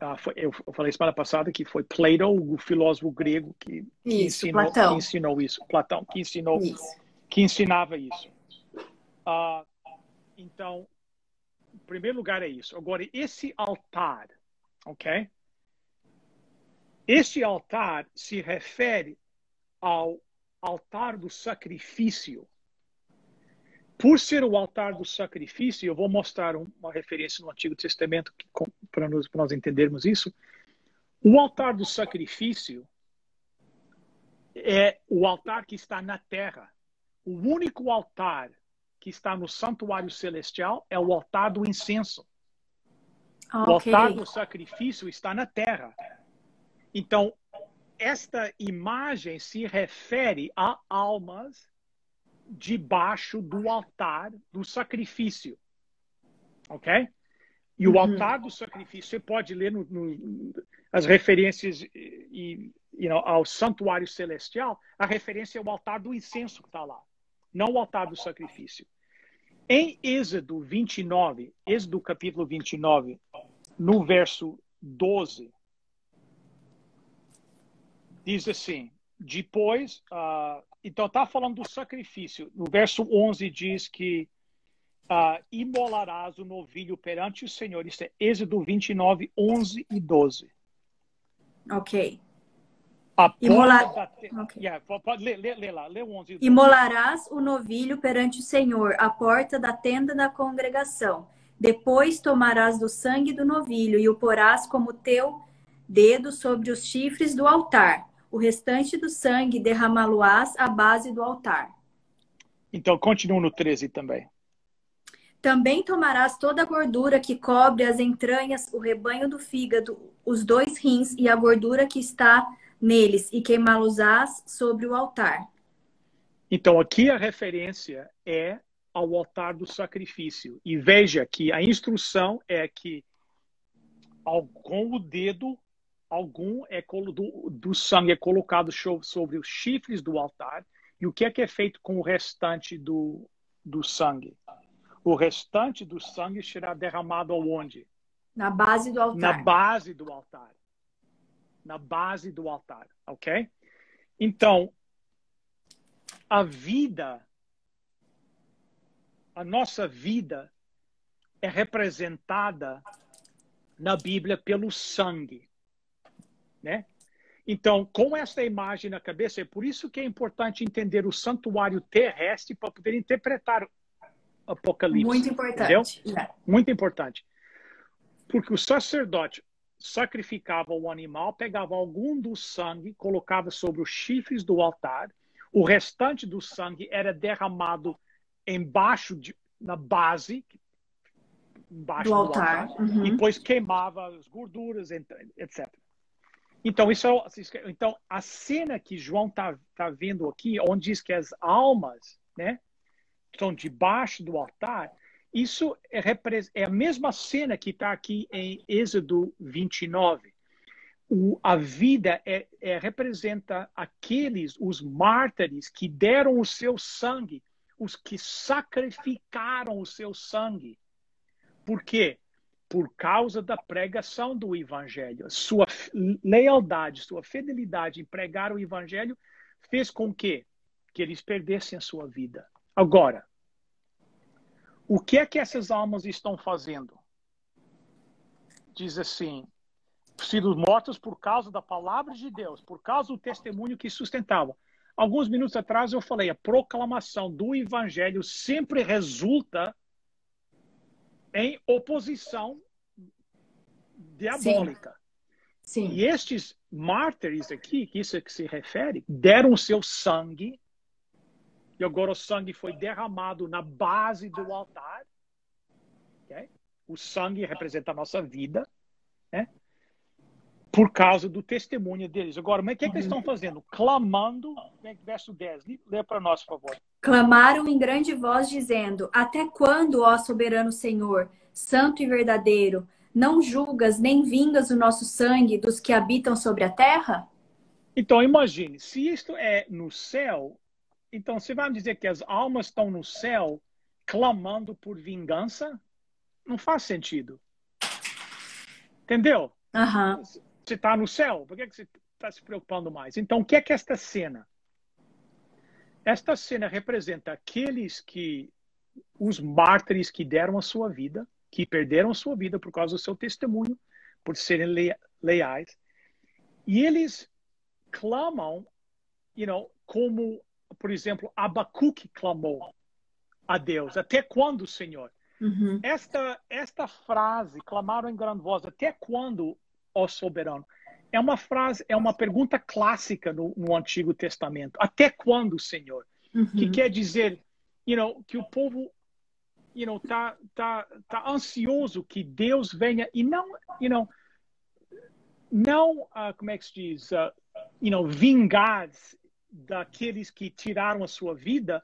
Ah, foi, eu, falei semana passada que foi Plato, o filósofo grego, que, que isso, ensinou, que ensinou, isso. Platão, que ensinou, isso. que ensinava isso. Ah, então, em primeiro lugar é isso. Agora, esse altar, ok? Este altar se refere ao altar do sacrifício por ser o altar do sacrifício, eu vou mostrar uma referência no Antigo Testamento para nós, nós entendermos isso. O altar do sacrifício é o altar que está na terra. O único altar que está no santuário celestial é o altar do incenso. Okay. O altar do sacrifício está na terra. Então, esta imagem se refere a almas debaixo do altar do sacrifício. Ok? E o uhum. altar do sacrifício, você pode ler no, no, as referências e, you know, ao santuário celestial, a referência é o altar do incenso que está lá, não o altar do sacrifício. Em Êxodo 29, Êxodo capítulo 29, no verso 12, diz assim: Depois, uh, então, está falando do sacrifício. No verso 11 diz que uh, imolarás o novilho perante o Senhor. Isso é Êxodo 29, 11 e 12. Ok. Imolar... okay. Yeah, pode ler, ler, ler lá, lê o 11 e 12. Imolarás o novilho perante o Senhor, à porta da tenda da congregação. Depois tomarás do sangue do novilho e o porás como teu dedo sobre os chifres do altar o restante do sangue derramá-lo-ás à base do altar. Então, continua no 13 também. Também tomarás toda a gordura que cobre as entranhas, o rebanho do fígado, os dois rins e a gordura que está neles, e queimá-los-ás sobre o altar. Então, aqui a referência é ao altar do sacrifício. E veja que a instrução é que com o dedo algum é do, do sangue é colocado sobre os chifres do altar. E o que é que é feito com o restante do, do sangue? O restante do sangue será derramado aonde? Na base do altar. Na base do altar. Na base do altar, ok? Então, a vida, a nossa vida é representada na Bíblia pelo sangue né? Então, com essa imagem na cabeça, é por isso que é importante entender o santuário terrestre para poder interpretar o Apocalipse. Muito importante. É. Muito importante. Porque o sacerdote sacrificava o animal, pegava algum do sangue, colocava sobre os chifres do altar, o restante do sangue era derramado embaixo, de, na base, embaixo do, do altar, altar uhum. e depois queimava as gorduras, etc. Então, isso é, então, a cena que João está tá vendo aqui, onde diz que as almas né, estão debaixo do altar, isso é, é a mesma cena que está aqui em Êxodo 29. O, a vida é, é, representa aqueles, os mártires que deram o seu sangue, os que sacrificaram o seu sangue. Por quê? Por causa da pregação do evangelho. Sua lealdade, sua fidelidade em pregar o evangelho fez com que que eles perdessem a sua vida. Agora, o que é que essas almas estão fazendo? Diz assim: sido mortas por causa da palavra de Deus, por causa do testemunho que sustentavam. Alguns minutos atrás eu falei, a proclamação do evangelho sempre resulta em oposição diabólica. Sim. Sim. E estes mártires aqui, que isso é que se refere, deram o seu sangue, e agora o sangue foi derramado na base do altar. Okay? O sangue representa a nossa vida, né? Por causa do testemunho deles. Agora, mas o que, é que eles estão fazendo? Clamando, né, verso 10, lê para nós, por favor. Clamaram em grande voz, dizendo: Até quando, ó soberano Senhor, santo e verdadeiro, não julgas nem vingas o nosso sangue dos que habitam sobre a terra? Então, imagine, se isto é no céu, então você vai dizer que as almas estão no céu clamando por vingança? Não faz sentido. Entendeu? Uhum. Você está no céu, por que você está se preocupando mais? Então, o que é que esta cena? Esta cena representa aqueles que, os mártires que deram a sua vida, que perderam a sua vida por causa do seu testemunho, por serem leais, e eles clamam, you know, como, por exemplo, Abacuque clamou a Deus. Até quando, Senhor? Uhum. Esta, esta frase, clamaram em grande voz, até quando, ó soberano? É uma frase, é uma pergunta clássica no, no Antigo Testamento. Até quando, Senhor? Uhum. Que quer dizer, you know, que o povo, you know, tá, tá, tá ansioso que Deus venha e não, you know, não, uh, como é que se diz, uh, you know, vingar daqueles que tiraram a sua vida,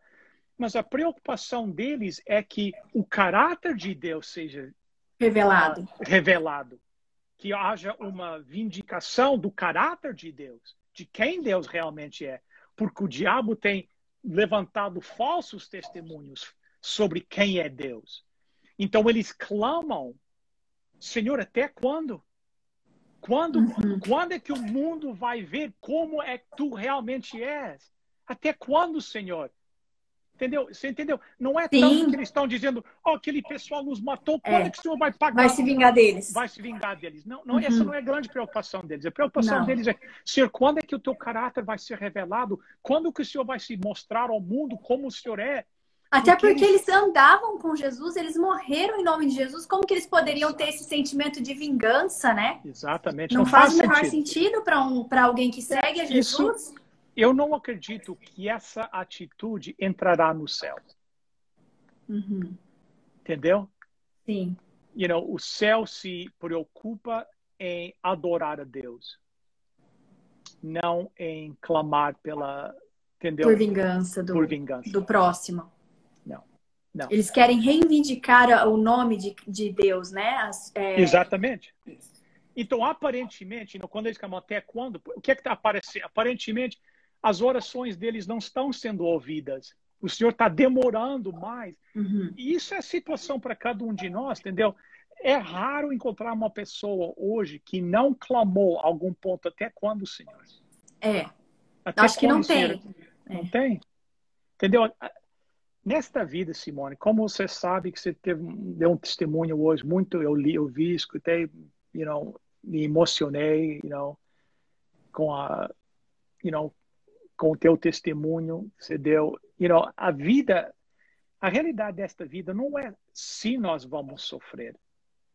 mas a preocupação deles é que o caráter de Deus seja revelado. Uh, revelado. Que haja uma vindicação do caráter de Deus, de quem Deus realmente é. Porque o diabo tem levantado falsos testemunhos sobre quem é Deus. Então eles clamam, Senhor, até quando? Quando, uhum. quando é que o mundo vai ver como é que tu realmente és? Até quando, Senhor? Entendeu? Você entendeu? Não é Sim. tanto que eles estão dizendo, ó, oh, aquele pessoal nos matou, quando é. é. que o Senhor vai pagar? Vai se vingar deles. Vai se vingar deles. Não, não uhum. essa não é a grande preocupação deles. A preocupação não. deles é, Senhor, quando é que o teu caráter vai ser revelado? Quando que o Senhor vai se mostrar ao mundo como o Senhor é? Até porque, porque eles... eles... andavam com Jesus, eles morreram em nome de Jesus. Como que eles poderiam ter esse sentimento de vingança, né? Exatamente. Não, não faz, faz o menor sentido para um, alguém que segue a Jesus. Isso, eu não acredito que essa atitude entrará no céu. Uhum. Entendeu? Sim. You know, o céu se preocupa em adorar a Deus, não em clamar pela, entendeu? Por vingança do, Por vingança. do próximo. Não, não. Eles querem reivindicar o nome de, de Deus, né? As, é... Exatamente. Então, aparentemente, quando eles clamam até quando, o que é que está aparecendo? Aparentemente, as orações deles não estão sendo ouvidas. O Senhor está demorando mais. Uhum. E isso é situação para cada um de nós, entendeu? É raro encontrar uma pessoa hoje que não clamou algum ponto até quando, Senhor? É. Até Acho que não tem. Não é. tem? Entendeu? Nesta vida, Simone, como você sabe que você teve, deu um testemunho hoje, muito eu li, eu vi, escutei, you know, me emocionei, you know, com a, you know, com o teu testemunho, você deu, you know, a vida, a realidade desta vida não é se nós vamos sofrer.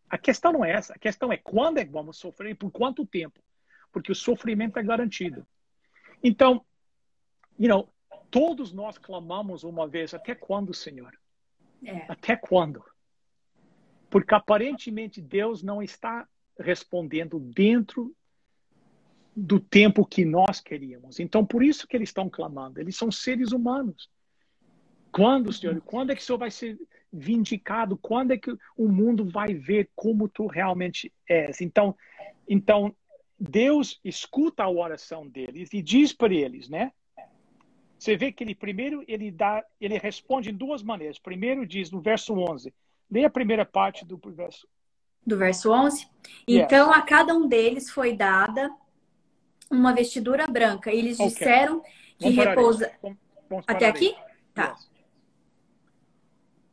A questão não é essa, a questão é quando é que vamos sofrer e por quanto tempo, porque o sofrimento é garantido. Então, you know, todos nós clamamos uma vez, até quando, Senhor? É. Até quando? Porque aparentemente Deus não está respondendo dentro do tempo que nós queríamos. Então, por isso que eles estão clamando. Eles são seres humanos. Quando, Senhor? Quando é que o Senhor vai ser vindicado? Quando é que o mundo vai ver como tu realmente és? Então, então Deus escuta a oração deles e diz para eles, né? Você vê que ele primeiro ele dá, ele responde em duas maneiras. Primeiro diz no verso 11. Leia a primeira parte do verso. Do verso 11. Então a cada um deles foi dada uma vestidura branca. Eles okay. disseram que repousa. Vamos, vamos Até aqui? Tá.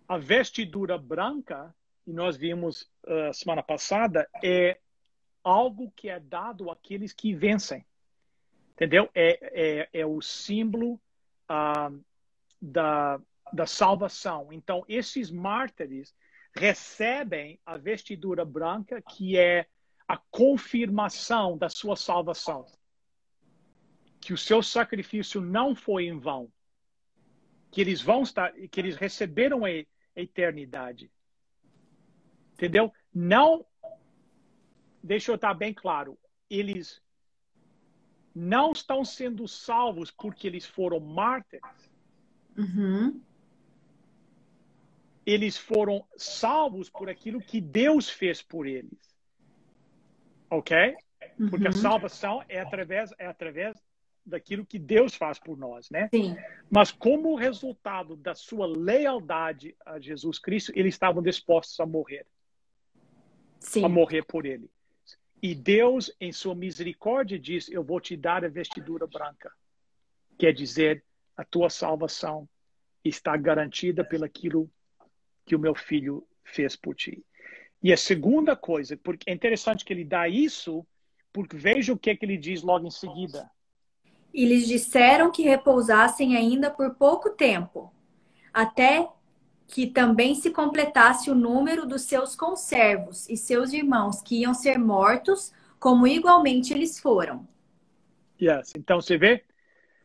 A vestidura branca, e nós vimos uh, semana passada, é algo que é dado àqueles que vencem. Entendeu? É, é, é o símbolo uh, da, da salvação. Então, esses mártires recebem a vestidura branca, que é a confirmação da sua salvação que o seu sacrifício não foi em vão, que eles vão estar, que eles receberam a eternidade. Entendeu? Não. Deixa eu estar bem claro. Eles não estão sendo salvos porque eles foram mártires. Uhum. Eles foram salvos por aquilo que Deus fez por eles. Ok? Porque uhum. a salvação é através, é através daquilo que Deus faz por nós, né? Sim. Mas como resultado da sua lealdade a Jesus Cristo, eles estavam dispostos a morrer. Sim. A morrer por ele. E Deus, em sua misericórdia, diz: Eu vou te dar a vestidura branca. Quer dizer, a tua salvação está garantida pelaquilo que o meu filho fez por ti. E a segunda coisa, porque é interessante que ele dá isso, porque veja o que, é que ele diz logo em seguida. E lhes disseram que repousassem ainda por pouco tempo, até que também se completasse o número dos seus conservos e seus irmãos que iam ser mortos, como igualmente eles foram. Yes. Então você vê,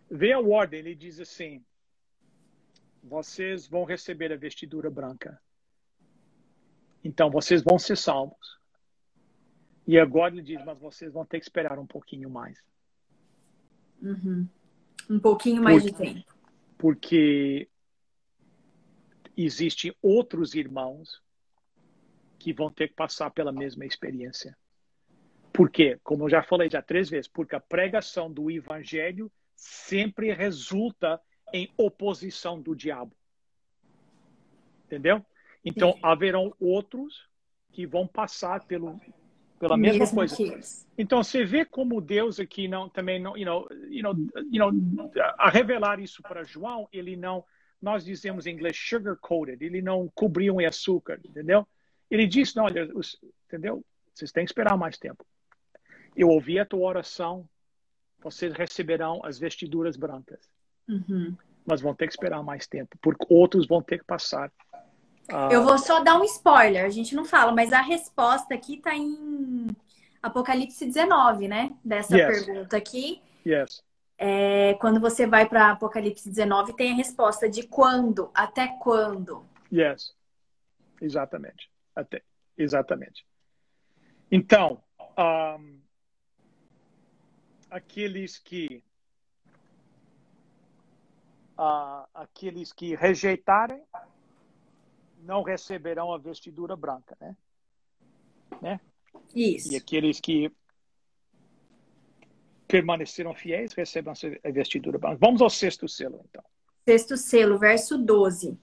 vê a ordem, ele diz assim: vocês vão receber a vestidura branca. Então vocês vão ser salvos. E agora ele diz, mas vocês vão ter que esperar um pouquinho mais. Uhum. Um pouquinho mais Por, de tempo. Porque existem outros irmãos que vão ter que passar pela mesma experiência. Por quê? Como eu já falei já três vezes, porque a pregação do evangelho sempre resulta em oposição do diabo. Entendeu? Então, Sim. haverão outros que vão passar pelo, pela mesma Mesmo coisa. Então, você vê como Deus aqui não também não, you know, you know, you know, a revelar isso para João, ele não nós dizemos em inglês sugar coated, ele não cobriu em açúcar, entendeu? Ele disse, não, olha, os, entendeu? Vocês têm que esperar mais tempo. Eu ouvi a tua oração, vocês receberão as vestiduras brancas. Uhum. Mas vão ter que esperar mais tempo, porque outros vão ter que passar. Uh... Eu vou só dar um spoiler, a gente não fala, mas a resposta aqui está em Apocalipse 19, né? Dessa yes. pergunta aqui. Yes. É, quando você vai para Apocalipse 19, tem a resposta de quando, até quando. Yes, exatamente. Até, exatamente. Então, um, aqueles que uh, aqueles que rejeitarem não receberão a vestidura branca, né? né? Isso. E aqueles que permaneceram fiéis, recebam a vestidura branca. Vamos ao sexto selo, então. Sexto selo, verso 12.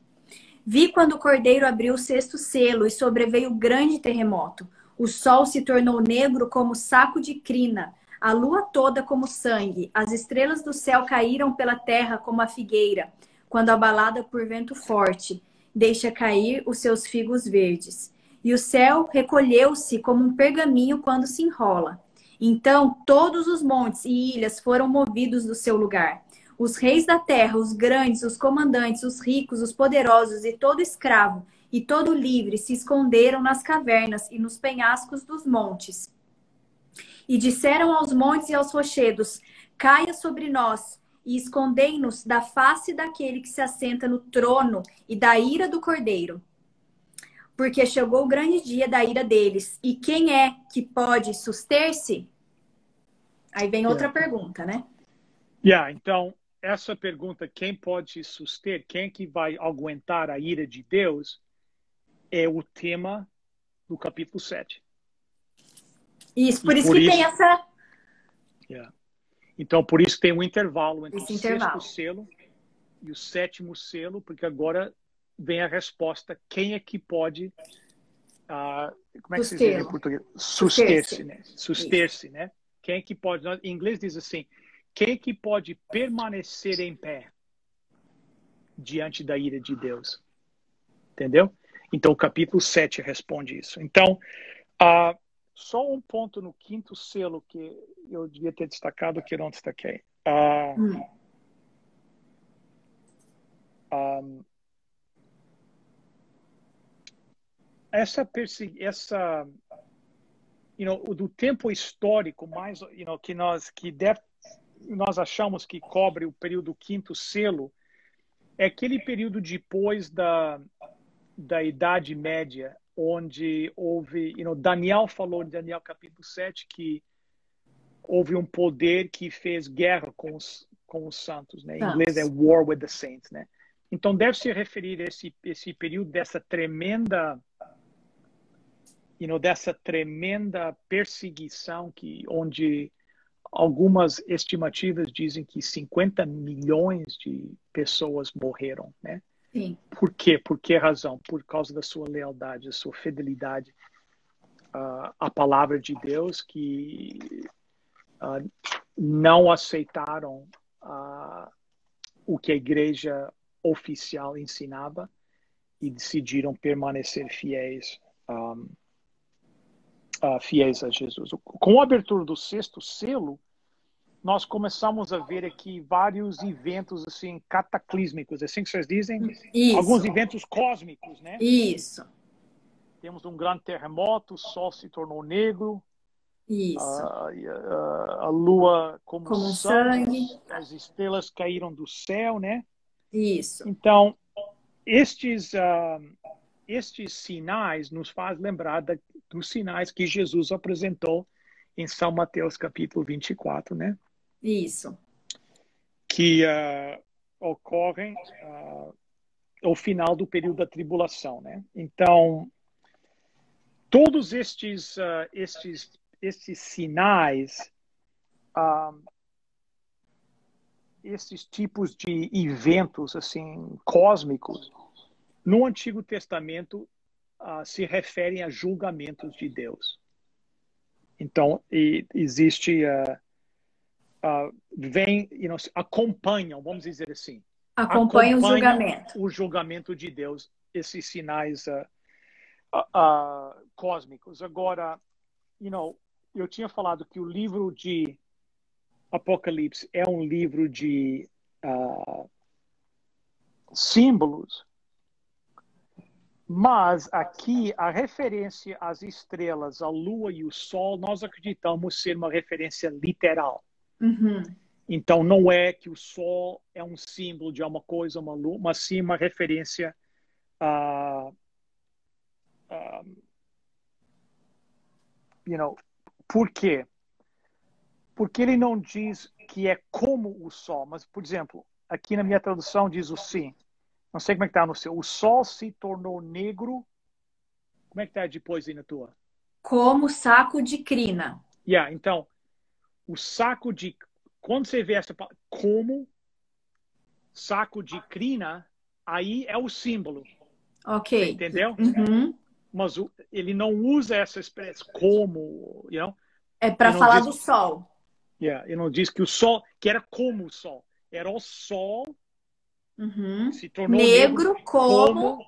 Vi quando o cordeiro abriu o sexto selo e sobreveio grande terremoto. O sol se tornou negro como saco de crina, a lua toda como sangue, as estrelas do céu caíram pela terra como a figueira, quando abalada por vento forte, deixa cair os seus figos verdes. E o céu recolheu-se como um pergaminho quando se enrola. Então todos os montes e ilhas foram movidos do seu lugar. Os reis da terra, os grandes, os comandantes, os ricos, os poderosos e todo escravo e todo livre se esconderam nas cavernas e nos penhascos dos montes. E disseram aos montes e aos rochedos: Caia sobre nós e escondei-nos da face daquele que se assenta no trono e da ira do cordeiro porque chegou o grande dia da ira deles. E quem é que pode suster-se? Aí vem outra yeah. pergunta, né? Yeah, então, essa pergunta, quem pode suster, quem que vai aguentar a ira de Deus, é o tema do capítulo 7. Isso, por e isso por que isso... tem essa. Yeah. Então, por isso tem um intervalo entre Esse o intervalo. sexto selo e o sétimo selo, porque agora vem a resposta: quem é que pode. Uh, como é que se diz em português? Suster-se, né? Suster-se, né? Quem é que pode. Em inglês diz assim: quem é que pode permanecer em pé diante da ira de Deus? Entendeu? Então, o capítulo 7 responde isso. Então, uh, só um ponto no quinto selo que eu devia ter destacado que não destaquei. Uh, hum. um, essa essa you know, do tempo histórico mais you know, que nós que deve, nós achamos que cobre o período quinto selo é aquele período depois da da idade média onde houve, you know, Daniel falou em Daniel capítulo 7 que houve um poder que fez guerra com os, com os santos, né? Em inglês é war with the saints, né? Então deve se referir a esse esse período dessa tremenda you know, dessa tremenda perseguição que onde algumas estimativas dizem que 50 milhões de pessoas morreram, né? Sim. Por quê? Por que razão? Por causa da sua lealdade, da sua fidelidade uh, à palavra de Deus, que uh, não aceitaram uh, o que a igreja oficial ensinava e decidiram permanecer fiéis um, uh, fiéis a Jesus. Com a abertura do sexto selo, nós começamos a ver aqui vários eventos assim cataclísmicos, assim que vocês dizem, Isso. alguns eventos cósmicos, né? Isso. Temos um grande terremoto, o sol se tornou negro, Isso. a, a, a lua como, Como sangue, sangue. as estrelas caíram do céu, né? Isso. Então, estes ah, estes sinais nos faz lembrar da, dos sinais que Jesus apresentou em São Mateus capítulo 24, né? Isso. Que uh, ocorrem uh, ao final do período da tribulação, né? Então, todos estes uh, estes estes sinais esses tipos de eventos assim cósmicos no Antigo Testamento uh, se referem a julgamentos de Deus. Então, e, existe. Uh, uh, vem, you know, acompanham, vamos dizer assim. Acompanha o julgamento. O julgamento de Deus, esses sinais cósmicos. Agora, you know, eu tinha falado que o livro de Apocalipse é um livro de símbolos mas aqui a referência às estrelas, a lua e o sol, nós acreditamos ser uma referência literal. Uhum. Então não é que o sol é um símbolo de uma coisa, uma lua, mas sim uma referência a, a you know, por quê? Porque ele não diz que é como o sol, mas por exemplo, aqui na minha tradução diz o sim. Não sei como é que tá no seu. O sol se tornou negro. Como é que tá depois aí na tua? Como saco de crina. Yeah, então, o saco de. Quando você vê essa palavra, como saco de crina, aí é o símbolo. Ok. Entendeu? Uhum. Mas ele não usa essa expressão como, you know? É para falar diz, do sol. Yeah, ele não diz que o sol, que era como o sol. Era o sol Uhum. Se tornou negro, negro como... como,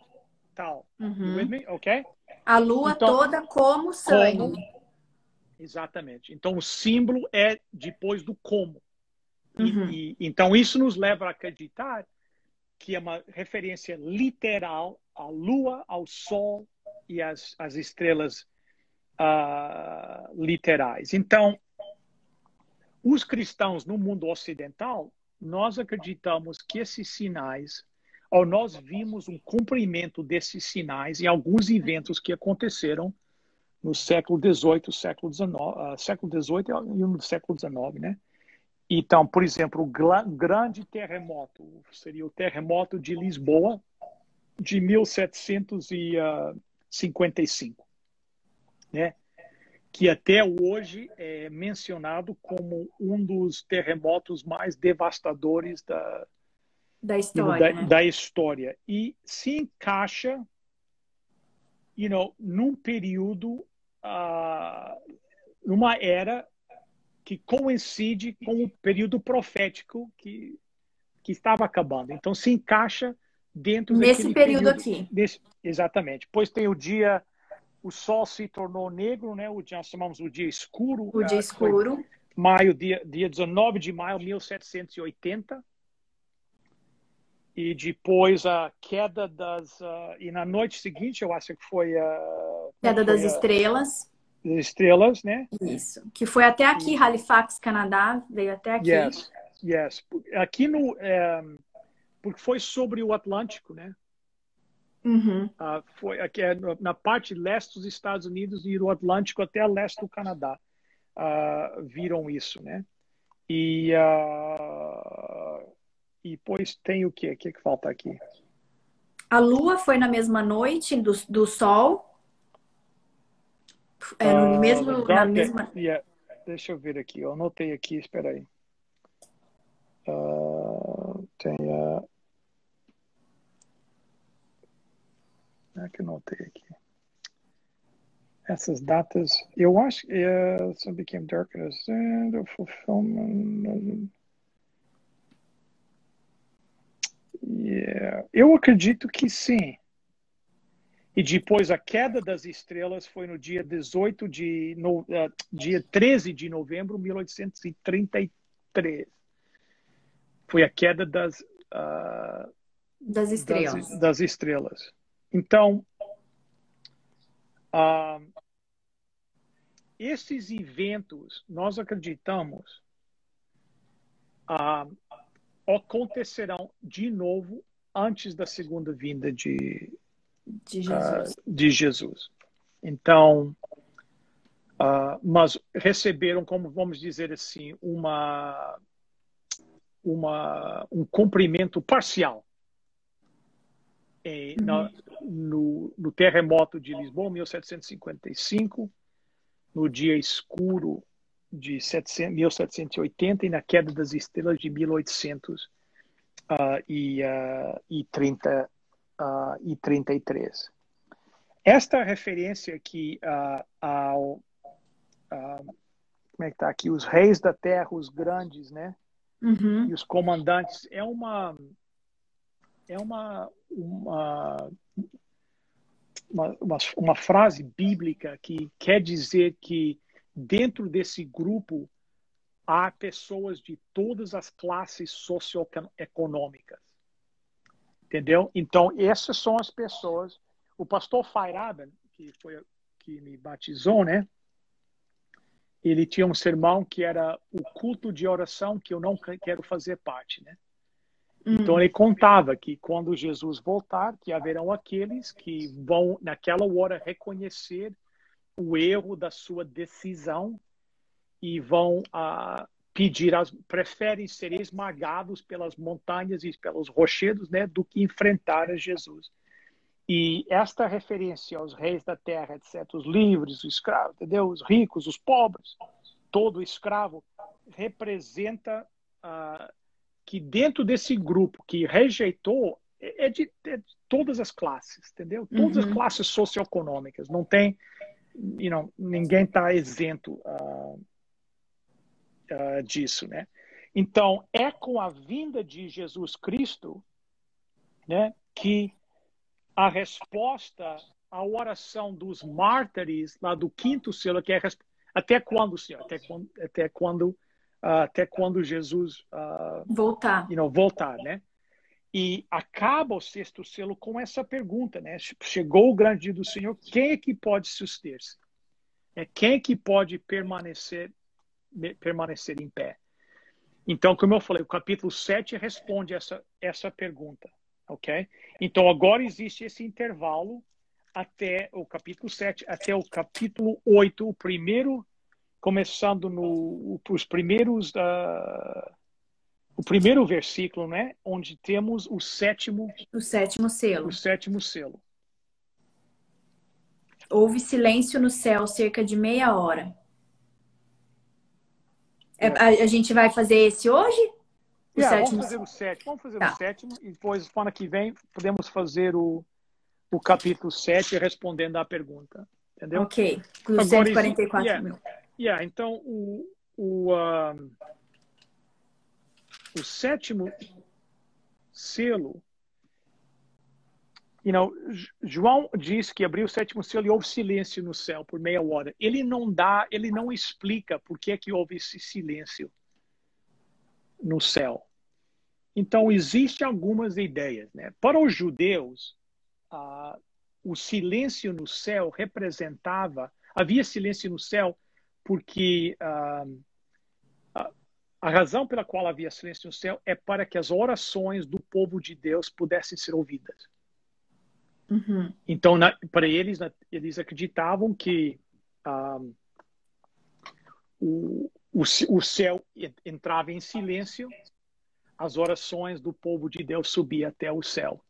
tal. Uhum. You with me? Ok? A lua Então, toda como sangue. Como, exatamente. Então o símbolo é depois do como. E, Uhum. e- então isso nos leva a acreditar que é uma referência literal à lua, ao sol e às, às estrelas ah, literais. Então, os cristãos no mundo ocidental, nós acreditamos que esses sinais, ou nós vimos um cumprimento desses sinais em alguns eventos que aconteceram no século XVIII, século XIX, ah, século XVIII e no século XIX, né? Então, por exemplo, o grande terremoto seria o terremoto de Lisboa de 1755, né? Que até hoje é mencionado como um dos terremotos mais devastadores da, Da história, da, né? da história e se encaixa you know, num período ah, numa era que coincide com o período profético que que estava acabando então se encaixa dentro Nesse daquele período aqui. desse- exatamente depois tem o dia o sol se tornou negro né o dia nós chamamos o dia escuro O dia ah, escuro. maio, dia, dia 19 de maio de 1780. E depois a queda das. ah, e na noite seguinte, eu acho que foi a. Queda das foi estrelas. das estrelas, né? Isso. Que foi até aqui, Halifax, Canadá. Veio até aqui. Yes, yes. Aqui no. eh, porque foi sobre o Atlântico, né? Uhum. Uh, foi aqui é na parte leste dos Estados Unidos e do Atlântico até leste do Canadá uh, viram isso, né? E uh, e depois tem o que? O que, que falta aqui? A Lua foi na mesma noite do, do Sol. É no mesmo, na mesma. Yeah. Deixa eu ver aqui. Eu anotei aqui. Espera aí. tem a É que eu notei aqui. Essas datas, eu acho que uh, some became darkness and the fulfillment. Yeah. Eu acredito que sim. E depois a queda das estrelas foi no dia 18 de no, uh, dia 13 de novembro de 1833. Foi a queda das uh, das estrelas. Das, das estrelas. Então, ah, esses eventos, nós acreditamos, ah, acontecerão de novo antes da segunda vinda de, de Jesus. Uh, de Jesus. Então, uh, mas receberam, como vamos dizer assim, uma, uma, um cumprimento parcial em, na, no, no, terremoto de Lisboa, 1755, no dia escuro de 700, 1780 e na queda das estrelas de 1833. Uh, e, uh, e, 30, uh, e 33. Esta referência aqui uh, ao como é que está aqui os reis da terra, os grandes, né? Uhum. E os comandantes é uma é uma, uma, uma, uma, frase bíblica que quer dizer que dentro desse grupo há pessoas de todas as classes socioeconômicas. Entendeu? Então, essas são as pessoas. O pastor Feiraben, que foi que me batizou, né? Ele tinha um sermão que era o culto de oração que eu não quero fazer parte, né? Então ele contava que quando Jesus voltar, que haverão aqueles que vão naquela hora reconhecer o erro da sua decisão e vão uh, pedir, as, preferem ser esmagados pelas montanhas e pelos rochedos, né, do que enfrentar a Jesus. E esta referência aos reis da terra, etc., os livres, os escravos, entendeu? Os ricos, os pobres, todo escravo representa uh, que dentro desse grupo que rejeitou é de, é de todas as classes, entendeu? Todas uhum. as classes socioeconômicas. Não tem, you know, ninguém está isento uh, uh, disso, né? Então é com a vinda de Jesus Cristo, né, que a resposta à oração dos mártires lá do quinto selo, que é até quando, Senhor? Até quando? Até quando uh, até quando Jesus voltar. You know, voltar, né? E acaba o sexto selo com essa pergunta, né? Chegou o grande dia do Senhor, quem é que pode suster-se? É quem é que pode permanecer permanecer em pé? Então, como eu falei, o capítulo 7 responde essa essa pergunta, OK? Então, agora existe esse intervalo até o capítulo 7 até o capítulo 8, o primeiro começando no os primeiros uh, o primeiro versículo, né, onde temos o sétimo o sétimo selo. O sétimo selo. Houve silêncio no céu cerca de meia hora. É, a, a, gente vai fazer esse hoje? O yeah, sétimo... Vamos fazer o sétimo. Vamos fazer tá. o sétimo e depois, semana que vem, podemos fazer o, o capítulo 7 respondendo à pergunta. Entendeu? Ok. Com 144 yeah. mil. Yeah, então, o, o, uh, o sétimo selo, you know, João diz que abriu o sétimo selo e houve silêncio no céu por meia hora. Ele não dá, ele não explica por que, é que houve esse silêncio no céu. Então, existem algumas ideias. Né? Para os judeus, o silêncio no céu representava, havia silêncio no céu porque ah, a, razão pela qual havia silêncio no céu é para que as orações do povo de Deus pudessem ser ouvidas. Uhum. Então, para eles, eles acreditavam que um, o, o, o céu entrava em silêncio, as orações do povo de Deus subiam até o céu.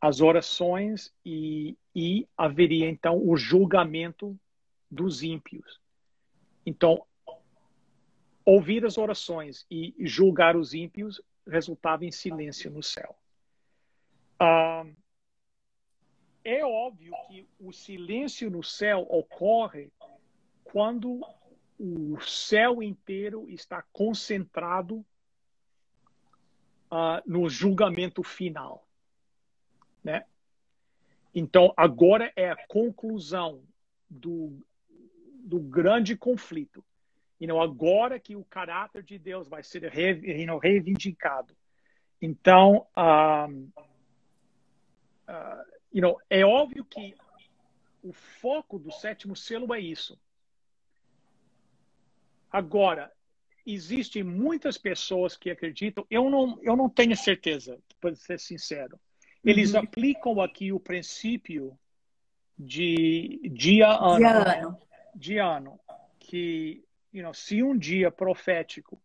As orações e, e haveria então o julgamento dos ímpios. Então, ouvir as orações e julgar os ímpios resultava em silêncio no céu. Ah, é óbvio que o silêncio no céu ocorre quando o céu inteiro está concentrado uh, no julgamento final, né? Então agora é a conclusão do, do grande conflito. You know, agora que o caráter de Deus vai ser you know, reivindicado. Então, um, uh, you know, é óbvio que o foco do sétimo selo é isso. Agora, existem muitas pessoas que acreditam, eu não, eu não tenho certeza, para ser sincero. Eles uhum. aplicam aqui o princípio de dia-ano. Dia-ano. Dia-ano. Que, you know, se um dia profético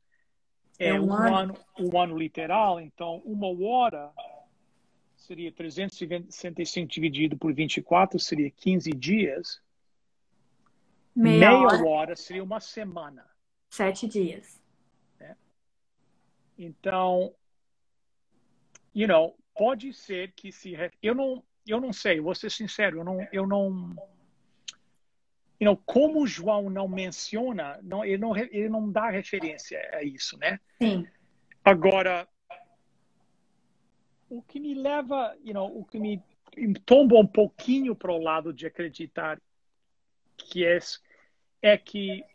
é, é um, um ano. ano, um ano literal, então uma hora seria 365 dividido por 24, seria 15 dias. Meia, Meia hora. hora seria uma semana. Sete dias. É. Então, you know, pode ser que se eu não eu não sei, vou ser sincero, eu não eu não you know, como João não menciona, não, ele, não, ele não dá referência a isso, né? Sim. Agora, o que me leva, you know, o que me tomba um pouquinho para o lado de acreditar que é, é que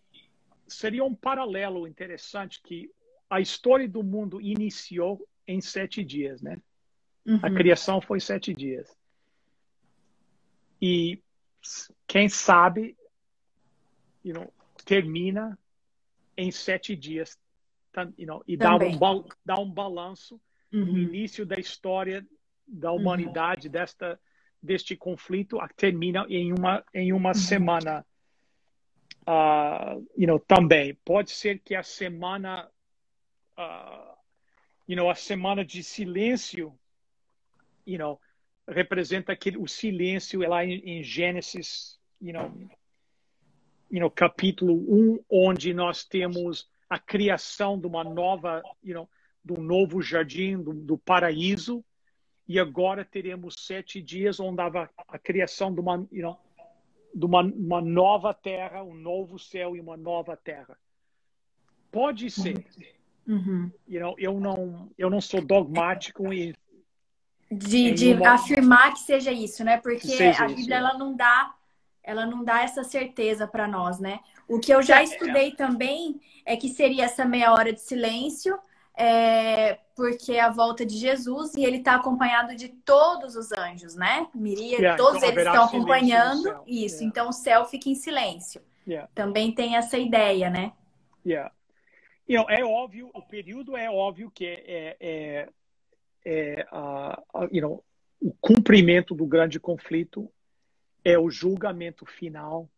seria um paralelo interessante que a história do mundo iniciou em sete dias, né? Uhum. A criação foi sete dias. E quem sabe, you know, termina em sete dias, you know, e dá um, dá um balanço uhum. no início da história da humanidade uhum. desta deste conflito termina em uma em uma uhum. semana uh, you know, também. Pode ser que a semana, uh, you know, a semana de silêncio, you know, representa aquele, o silêncio lá em, em Gênesis, you know, you know, capítulo 1, onde nós temos a criação de uma nova, you know, do novo jardim, do, do paraíso, e agora teremos sete dias onde há a criação de uma, you know, de uma, uma nova terra, um novo céu e uma nova terra. Pode ser. Uhum. You know, eu não eu não sou dogmático e de, de uma... afirmar que seja isso, né? Porque a Bíblia isso, ela não dá ela não dá essa certeza para nós, né? O que eu já estudei também é que seria essa meia hora de silêncio é, porque é a volta de Jesus e ele está acompanhado de todos os anjos, né? Miria, yeah, todos então eles estão acompanhando isso. Yeah. Então o céu fica em silêncio. Yeah. Também tem essa ideia, né? Yeah. You know, é óbvio, o período é óbvio que é, é, é, é uh, you know, o cumprimento do grande conflito é o julgamento final.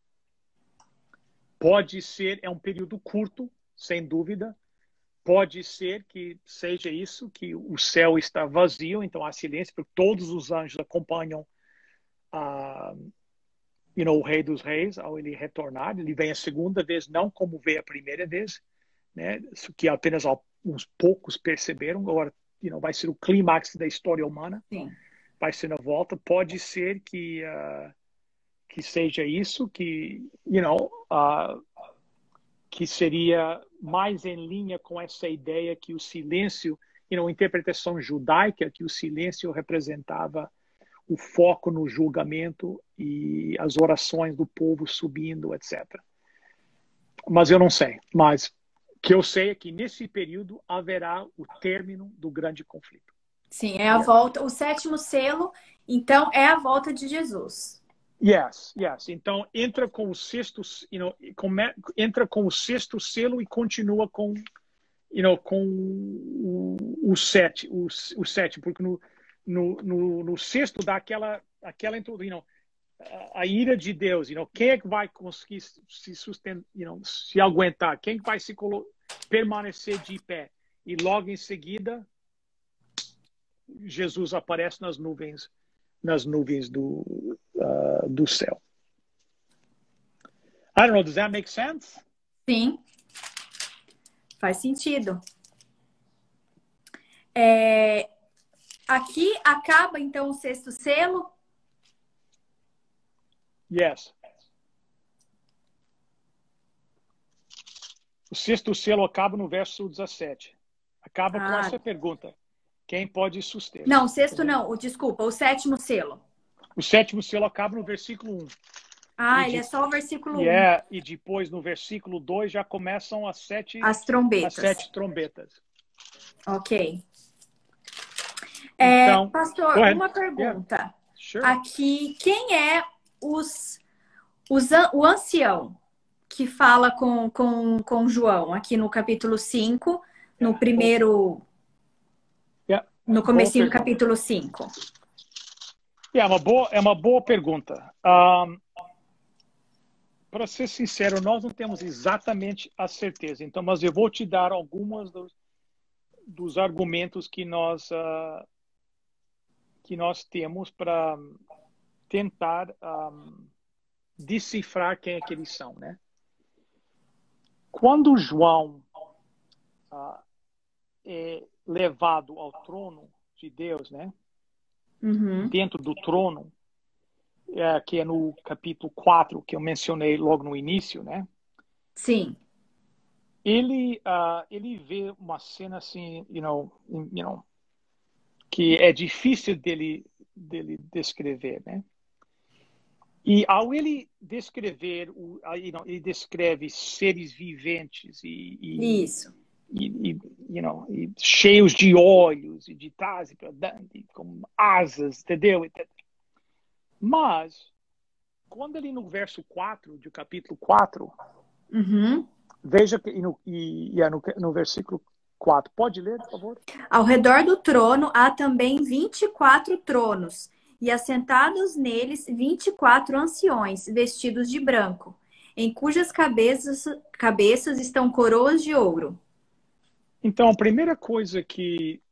Pode ser, é um período curto, sem dúvida, Pode ser que seja isso, que o céu está vazio, então há silêncio, porque todos os anjos acompanham uh, you know, o Rei dos Reis ao ele retornar. Ele vem a segunda vez, não como veio a primeira vez, né? que apenas uns poucos perceberam. Agora you know, vai ser o clímax da história humana. Sim. Vai ser na volta. Pode ser que, uh, que seja isso, que, you know, uh, que seria mais em linha com essa ideia que o silêncio, you know, interpretação judaica, que o silêncio representava o foco no julgamento e as orações do povo subindo, etc. Mas eu não sei. Mas que eu sei é que nesse período haverá o término do grande conflito. Sim, é a volta, o sétimo selo, então é a volta de Jesus. Yes, yes. Então entra com o sexto, you know, come, entra com o sexto selo e continua com, you know, com o, o sete, o, o sete, porque no, no, no, no, sexto dá aquela aquela you know, a ira de Deus, you know, quem é que vai conseguir se sustentar, you know, se aguentar? Quem vai se permanecer de pé? E logo em seguida, Jesus aparece nas nuvens, nas nuvens do, uh, do céu. I don't know, does that make sense? Sim. Faz sentido. É, aqui acaba então o sexto selo? Yes. O sexto selo acaba no verso 17. Acaba ah. com essa pergunta. Quem pode suster? Não, o sexto não. O, desculpa, o sétimo selo. O sétimo selo acaba no versículo 1. Ah, e ele de... é só o versículo 1. É, e depois no versículo 2 já começam as sete, as trombetas. As sete trombetas. Ok. É, então, pastor, uma pergunta. Yeah. Sure. Aqui, quem é os, os, o ancião que fala com, com, com João, aqui no capítulo 5, no primeiro. Yeah. No comecinho do capítulo 5. É, uma boa, é uma boa pergunta. Um, para ser sincero, nós não temos exatamente a certeza. Então, mas eu vou te dar algumas dos, dos argumentos que nós uh, que nós temos para tentar um, decifrar quem é que eles são, né? Quando João uh, é levado ao trono de Deus, né? Uhum. Dentro do trono, é, que é no capítulo 4, que eu mencionei logo no início, né? Sim. Ele, uh, ele vê uma cena assim, you know, you know, que é difícil dele, dele descrever, né? E ao ele descrever, o, ele descreve seres viventes e, e isso e, e, you know, e cheios de olhos e de trás e para dentro, com asas, entendeu? Mas quando ele no verso 4 do capítulo 4, uhum. veja que e, no, e, é no, no versículo 4. Pode ler, por favor? Ao redor do trono há também 24 tronos e assentados neles 24 anciões, vestidos de branco, em cujas cabeças, cabeças estão coroas de ouro. Então, a primeira coisa que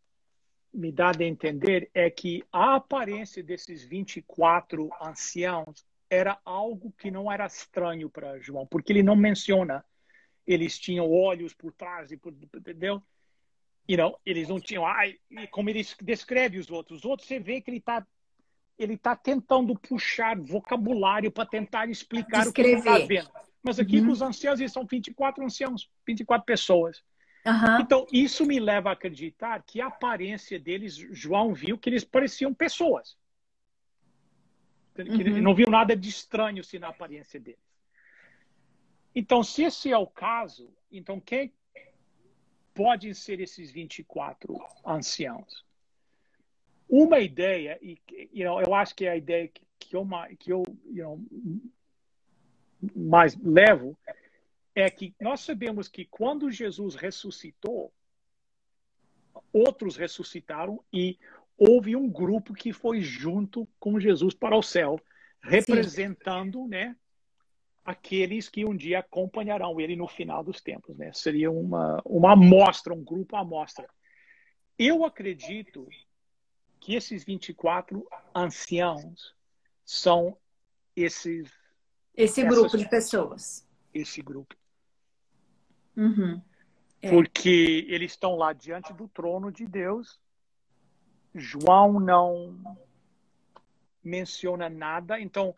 me dá a entender é que a aparência desses 24 anciãos era algo que não era estranho para João, porque ele não menciona eles tinham olhos por trás, e por, entendeu? You know, eles não tinham. Ai, como ele descreve os outros. Os outros, você vê que ele está ele está tentando puxar vocabulário para tentar explicar Descrever. o que ele está vendo. Mas aqui uhum. os anciãos, eles são 24 anciãos, 24 pessoas. Uhum. Então, isso me leva a acreditar que a aparência deles, João viu que eles pareciam pessoas. Uhum. Ele não viu nada de estranho assim, na aparência deles. Então, se esse é o caso, então quem podem ser esses 24 anciãos? Uma ideia, e you know, eu acho que é a ideia que, que eu, que eu you know, mais levo, é que nós sabemos que quando Jesus ressuscitou, outros ressuscitaram e houve um grupo que foi junto com Jesus para o céu, representando, Sim. né, aqueles que um dia acompanharão ele no final dos tempos, né? Seria uma uma amostra, um grupo amostra. Eu acredito que esses 24 anciãos são esses. Esse essas, grupo de pessoas. Esse grupo. Uhum. É. Porque eles estão lá diante do trono de Deus. João não menciona nada. Então,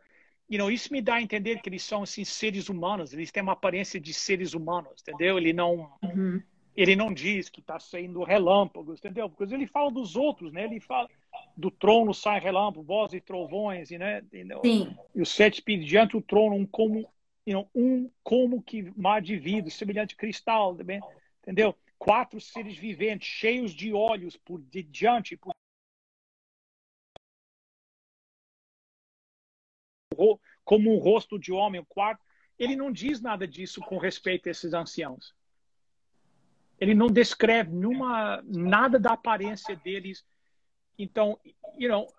you know, isso me dá a entender que eles são assim, seres humanos. Eles têm uma aparência de seres humanos, entendeu? Ele não. Uhum ele não diz que está saindo relâmpagos, entendeu? Porque ele fala dos outros, né? Ele fala do trono sai relâmpago, voz e trovões, né? Sim. E os sete diante do trono, um como, you know, um como que mar de vidro, semelhante cristal, entendeu? Quatro seres viventes, cheios de olhos por de diante, por como um rosto de homem, o quarto. Ele não diz nada disso com respeito a esses anciãos ele não descreve nenhuma, nada da aparência deles. Então, you know,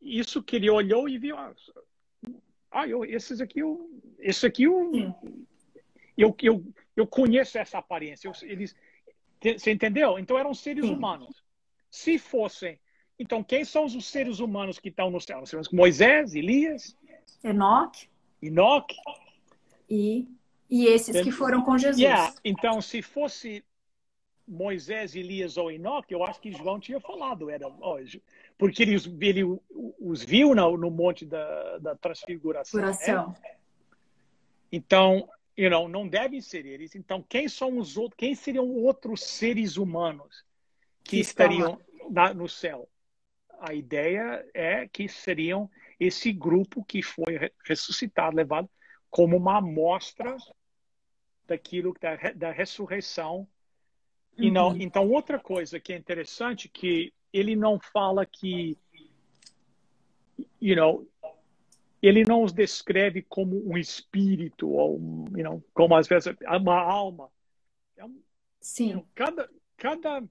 isso que ele olhou e viu, ah, eu, esses aqui, eu, esse aqui eu, eu, eu, eu conheço essa aparência. Eu, eles, você entendeu? Então eram seres Sim. humanos. Se fossem, então quem são os seres humanos que estão no céu? Moisés, Elias, Enoque, Enoque e e esses que foram com Jesus. Yeah. Então, se fosse Moisés, Elias ou Enoque, eu acho que João tinha falado, era hoje, porque ele, ele os viu no, no monte da, da transfiguração. Né? Então, you know, não devem ser eles. Então, quem são os outros? Quem seriam outros seres humanos que, que estariam na, no céu? A ideia é que seriam esse grupo que foi ressuscitado, levado como uma amostra daquilo da, da ressurreição. Uhum. E não, então, outra coisa que é interessante que ele não fala que, you know, ele não os descreve como um espírito ou, you know, como às vezes uma alma. É Sim. You know, cada, cada,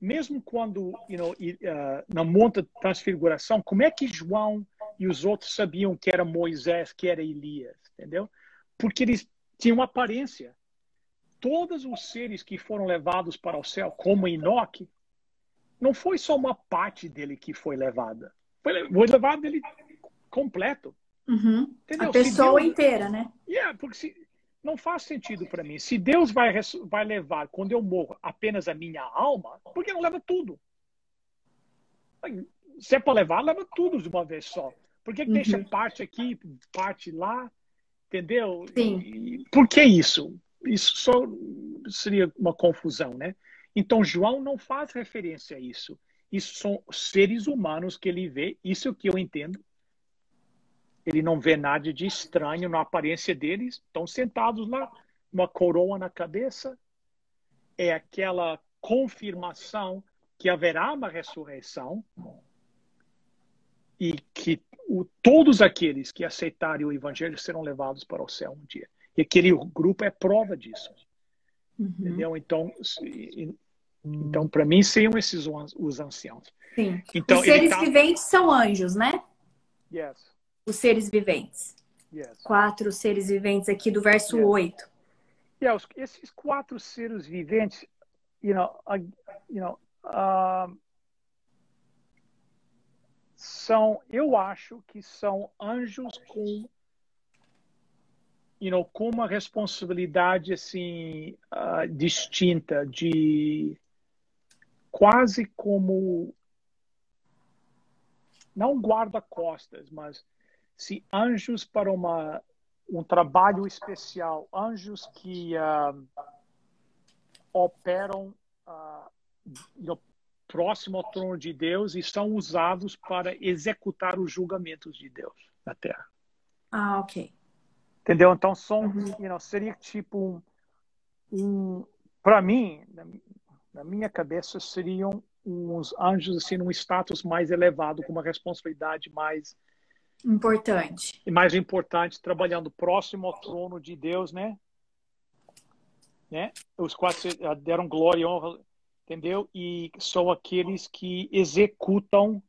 mesmo quando, you know, uh, na monta transfiguração, como é que João e os outros sabiam que era Moisés, que era Elias, entendeu? Porque eles tinham aparência. Todos os seres que foram levados para o céu, como Enoque, não foi só uma parte dele que foi levada. Foi, foi levado dele completo. Uhum. A pessoa Deus, inteira, né? Yeah, porque se, não faz sentido para mim. Se Deus vai, vai levar, quando eu morro, apenas a minha alma, por que não leva tudo? Se é para levar, leva tudo de uma vez só. Por que, que uhum. deixa parte aqui, parte lá? Entendeu? Sim. E, por que isso? Isso só seria uma confusão, né? Então, João não faz referência a isso. Isso são seres humanos que ele vê, isso é o que eu entendo. Ele não vê nada de estranho na aparência deles, estão sentados lá, uma coroa na cabeça. É aquela confirmação que haverá uma ressurreição e que o, todos aqueles que aceitarem o evangelho serão levados para o céu um dia. E aquele grupo é prova disso. Uhum. Entendeu? Então, então para mim, seriam esses os anciãos. Sim. Então, os seres tá... viventes são anjos, né? Yes. Os seres viventes. Yes. Quatro seres viventes aqui do verso yes. 8. Yeah, esses quatro seres viventes, you know, uh, you know, uh, são, eu acho que são anjos com, you know, com uma responsabilidade assim uh, distinta, de quase como não guarda-costas, mas se anjos para uma um trabalho especial, anjos que uh, operam uh, you know, próximo ao trono de Deus e são usados para executar os julgamentos de Deus na Terra. Ah, ok. Entendeu? Então são, you know, seria tipo um, um para mim, na, na, minha cabeça seriam uns anjos assim num status mais elevado, com uma responsabilidade mais importante. E mais importante, trabalhando próximo ao trono de Deus, né? Né? Os quatro deram glória e honra entendeu? E são aqueles que executam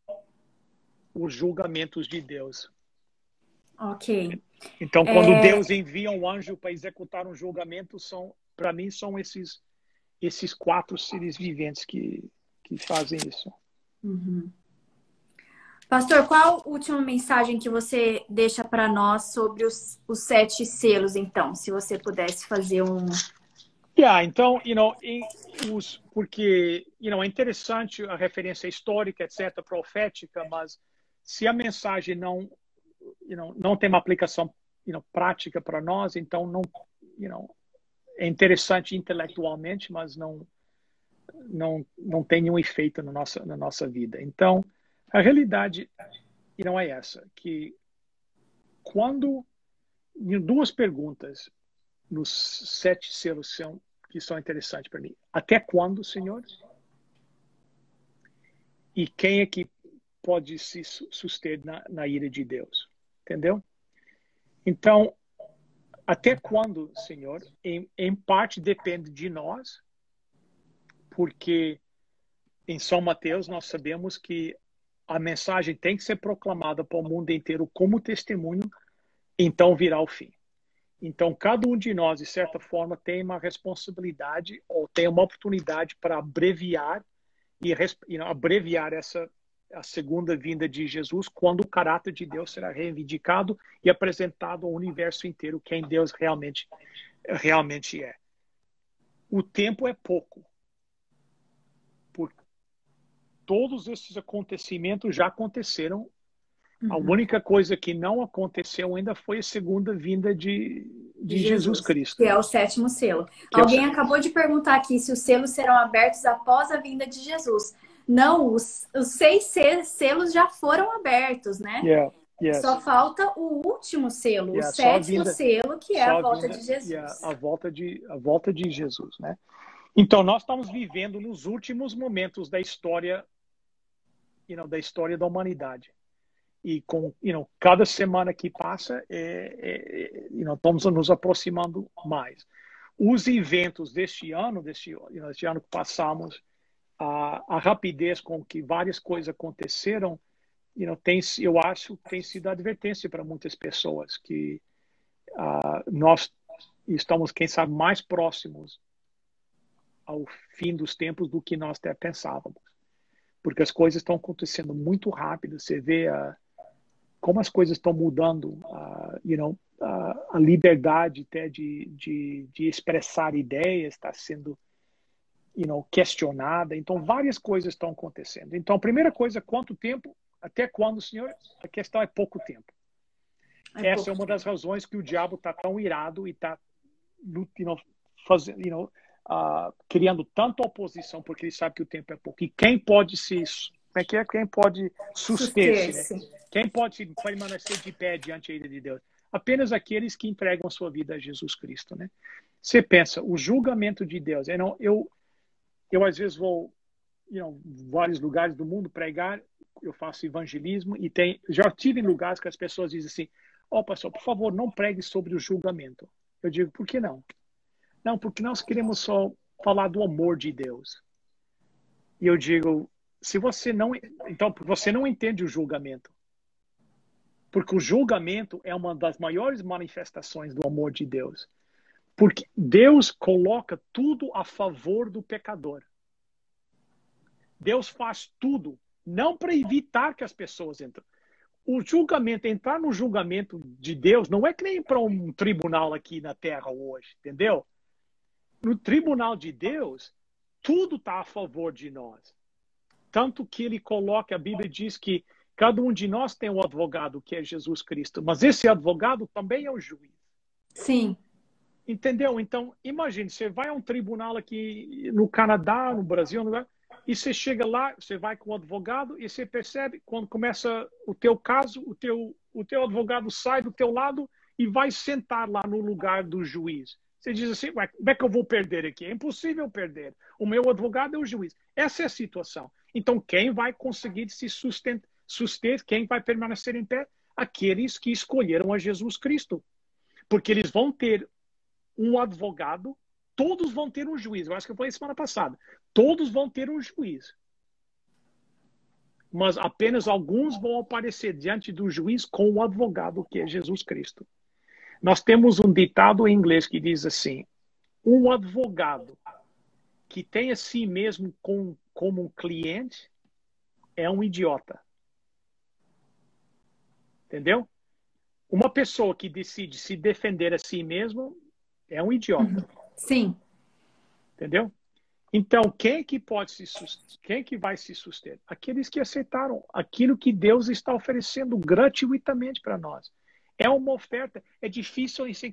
os julgamentos de Deus. Ok. Então, quando é... Deus envia um anjo para executar um julgamento, são, para mim, são esses esses quatro seres viventes que que fazem isso. Uhum. Pastor, qual a última mensagem que você deixa para nós sobre os, os sete selos, então? Se você pudesse fazer um, Yeah, então, you know, os, porque you know, é interessante a referência histórica, etc., profética, mas se a mensagem não, you know, não tem uma aplicação you know, prática para nós, então não, you know, é interessante intelectualmente, mas não, não, não tem nenhum efeito na nossa, na nossa vida. Então, a realidade não é essa, que quando duas perguntas nos sete selos são, que são interessantes para mim. Até quando, Senhor? E quem é que pode se suster na, na ira de Deus? Entendeu? Então, até quando, Senhor? Em, em parte depende de nós, porque em São Mateus nós sabemos que a mensagem tem que ser proclamada para o mundo inteiro como testemunho, então virá o fim. Então, cada um de nós, de certa forma, tem uma responsabilidade ou tem uma oportunidade para abreviar e you abreviar essa a segunda vinda de Jesus, quando o caráter de Deus será reivindicado e apresentado ao universo inteiro, quem Deus realmente realmente é. O tempo é pouco. Por todos esses acontecimentos já aconteceram Uhum. A única coisa que não aconteceu ainda foi a segunda vinda de, de, Jesus, Jesus, Cristo. Que é o sétimo selo. Que Alguém é acabou de perguntar aqui se os selos serão abertos após a vinda de Jesus. Não, os, os seis selos já foram abertos, né? Yeah. Yes. Só falta o último selo, yeah, o sétimo vinda, selo, que é a volta vinda, de Jesus. Yeah, a, volta de, a volta de Jesus, né? Então, nós estamos vivendo nos últimos momentos da história, you know, da história da humanidade e com you know, cada semana que passa é, é, you know, estamos nos aproximando mais. Os eventos deste ano, deste, you know, deste ano que passamos, a, a, rapidez com que várias coisas aconteceram, you know, tem, eu acho tem sido advertência para muitas pessoas que uh, nós estamos, quem sabe, mais próximos ao fim dos tempos do que nós até pensávamos. Porque as coisas estão acontecendo muito rápido. Você vê a como as coisas estão mudando, uh, you know, uh, a liberdade até de, de, de expressar ideias está sendo you know, questionada. Então, várias coisas estão acontecendo. Então, a primeira coisa, quanto tempo? Até quando, senhor? A questão é pouco tempo. É Essa pouco é uma das razões que o diabo está tão irado e está you know, fazendo, you know, uh, criando tanta oposição, porque ele sabe que o tempo é pouco. E quem pode se como é que é? Quem pode suster-se? Né? Quem pode permanecer de pé diante de Deus? Apenas aqueles que entregam sua vida a Jesus Cristo, né? Você pensa, o julgamento de Deus. Eu, não, eu, eu às vezes vou em you know, vários lugares do mundo pregar, eu faço evangelismo e tem, já tive em lugares que as pessoas dizem assim, ó oh, pastor, por favor, não pregue sobre o julgamento. Eu digo, por que não? Não, porque nós queremos só falar do amor de Deus. E eu digo, se você não, então você não entende o julgamento. Porque o julgamento é uma das maiores manifestações do amor de Deus. Porque Deus coloca tudo a favor do pecador. Deus faz tudo, não para evitar que as pessoas entrem. O julgamento, entrar no julgamento de Deus, não é que nem para um tribunal aqui na Terra hoje, entendeu? No tribunal de Deus, tudo está a favor de nós. Tanto que ele coloca, a Bíblia diz que cada um de nós tem um advogado, que é Jesus Cristo, mas esse advogado também é o juiz. Sim. Entendeu? Então, imagine, você vai a um tribunal aqui no Canadá, no Brasil, no... e você chega lá, você vai com o advogado e você percebe, quando começa o teu caso, o teu, o teu advogado sai do teu lado e vai sentar lá no lugar do juiz. Você diz assim, como é que eu vou perder aqui? É impossível perder. O meu advogado é o juiz. Essa é a situação. Então, quem vai conseguir se sustentar, quem vai permanecer em pé? Aqueles que escolheram a Jesus Cristo. Porque eles vão ter um advogado, todos vão ter um juiz. Eu acho que eu falei semana passada. Todos vão ter um juiz. Mas apenas alguns vão aparecer diante do juiz com o advogado, que é Jesus Cristo. Nós temos um ditado em inglês que diz assim: um advogado que tem a si mesmo com como um cliente é um idiota. Entendeu? Uma pessoa que decide se defender a si mesmo é um idiota. Sim. Entendeu? Então, quem que pode se quem que vai se suster? Aqueles que aceitaram aquilo que Deus está oferecendo gratuitamente para nós. É uma oferta, é difícil isso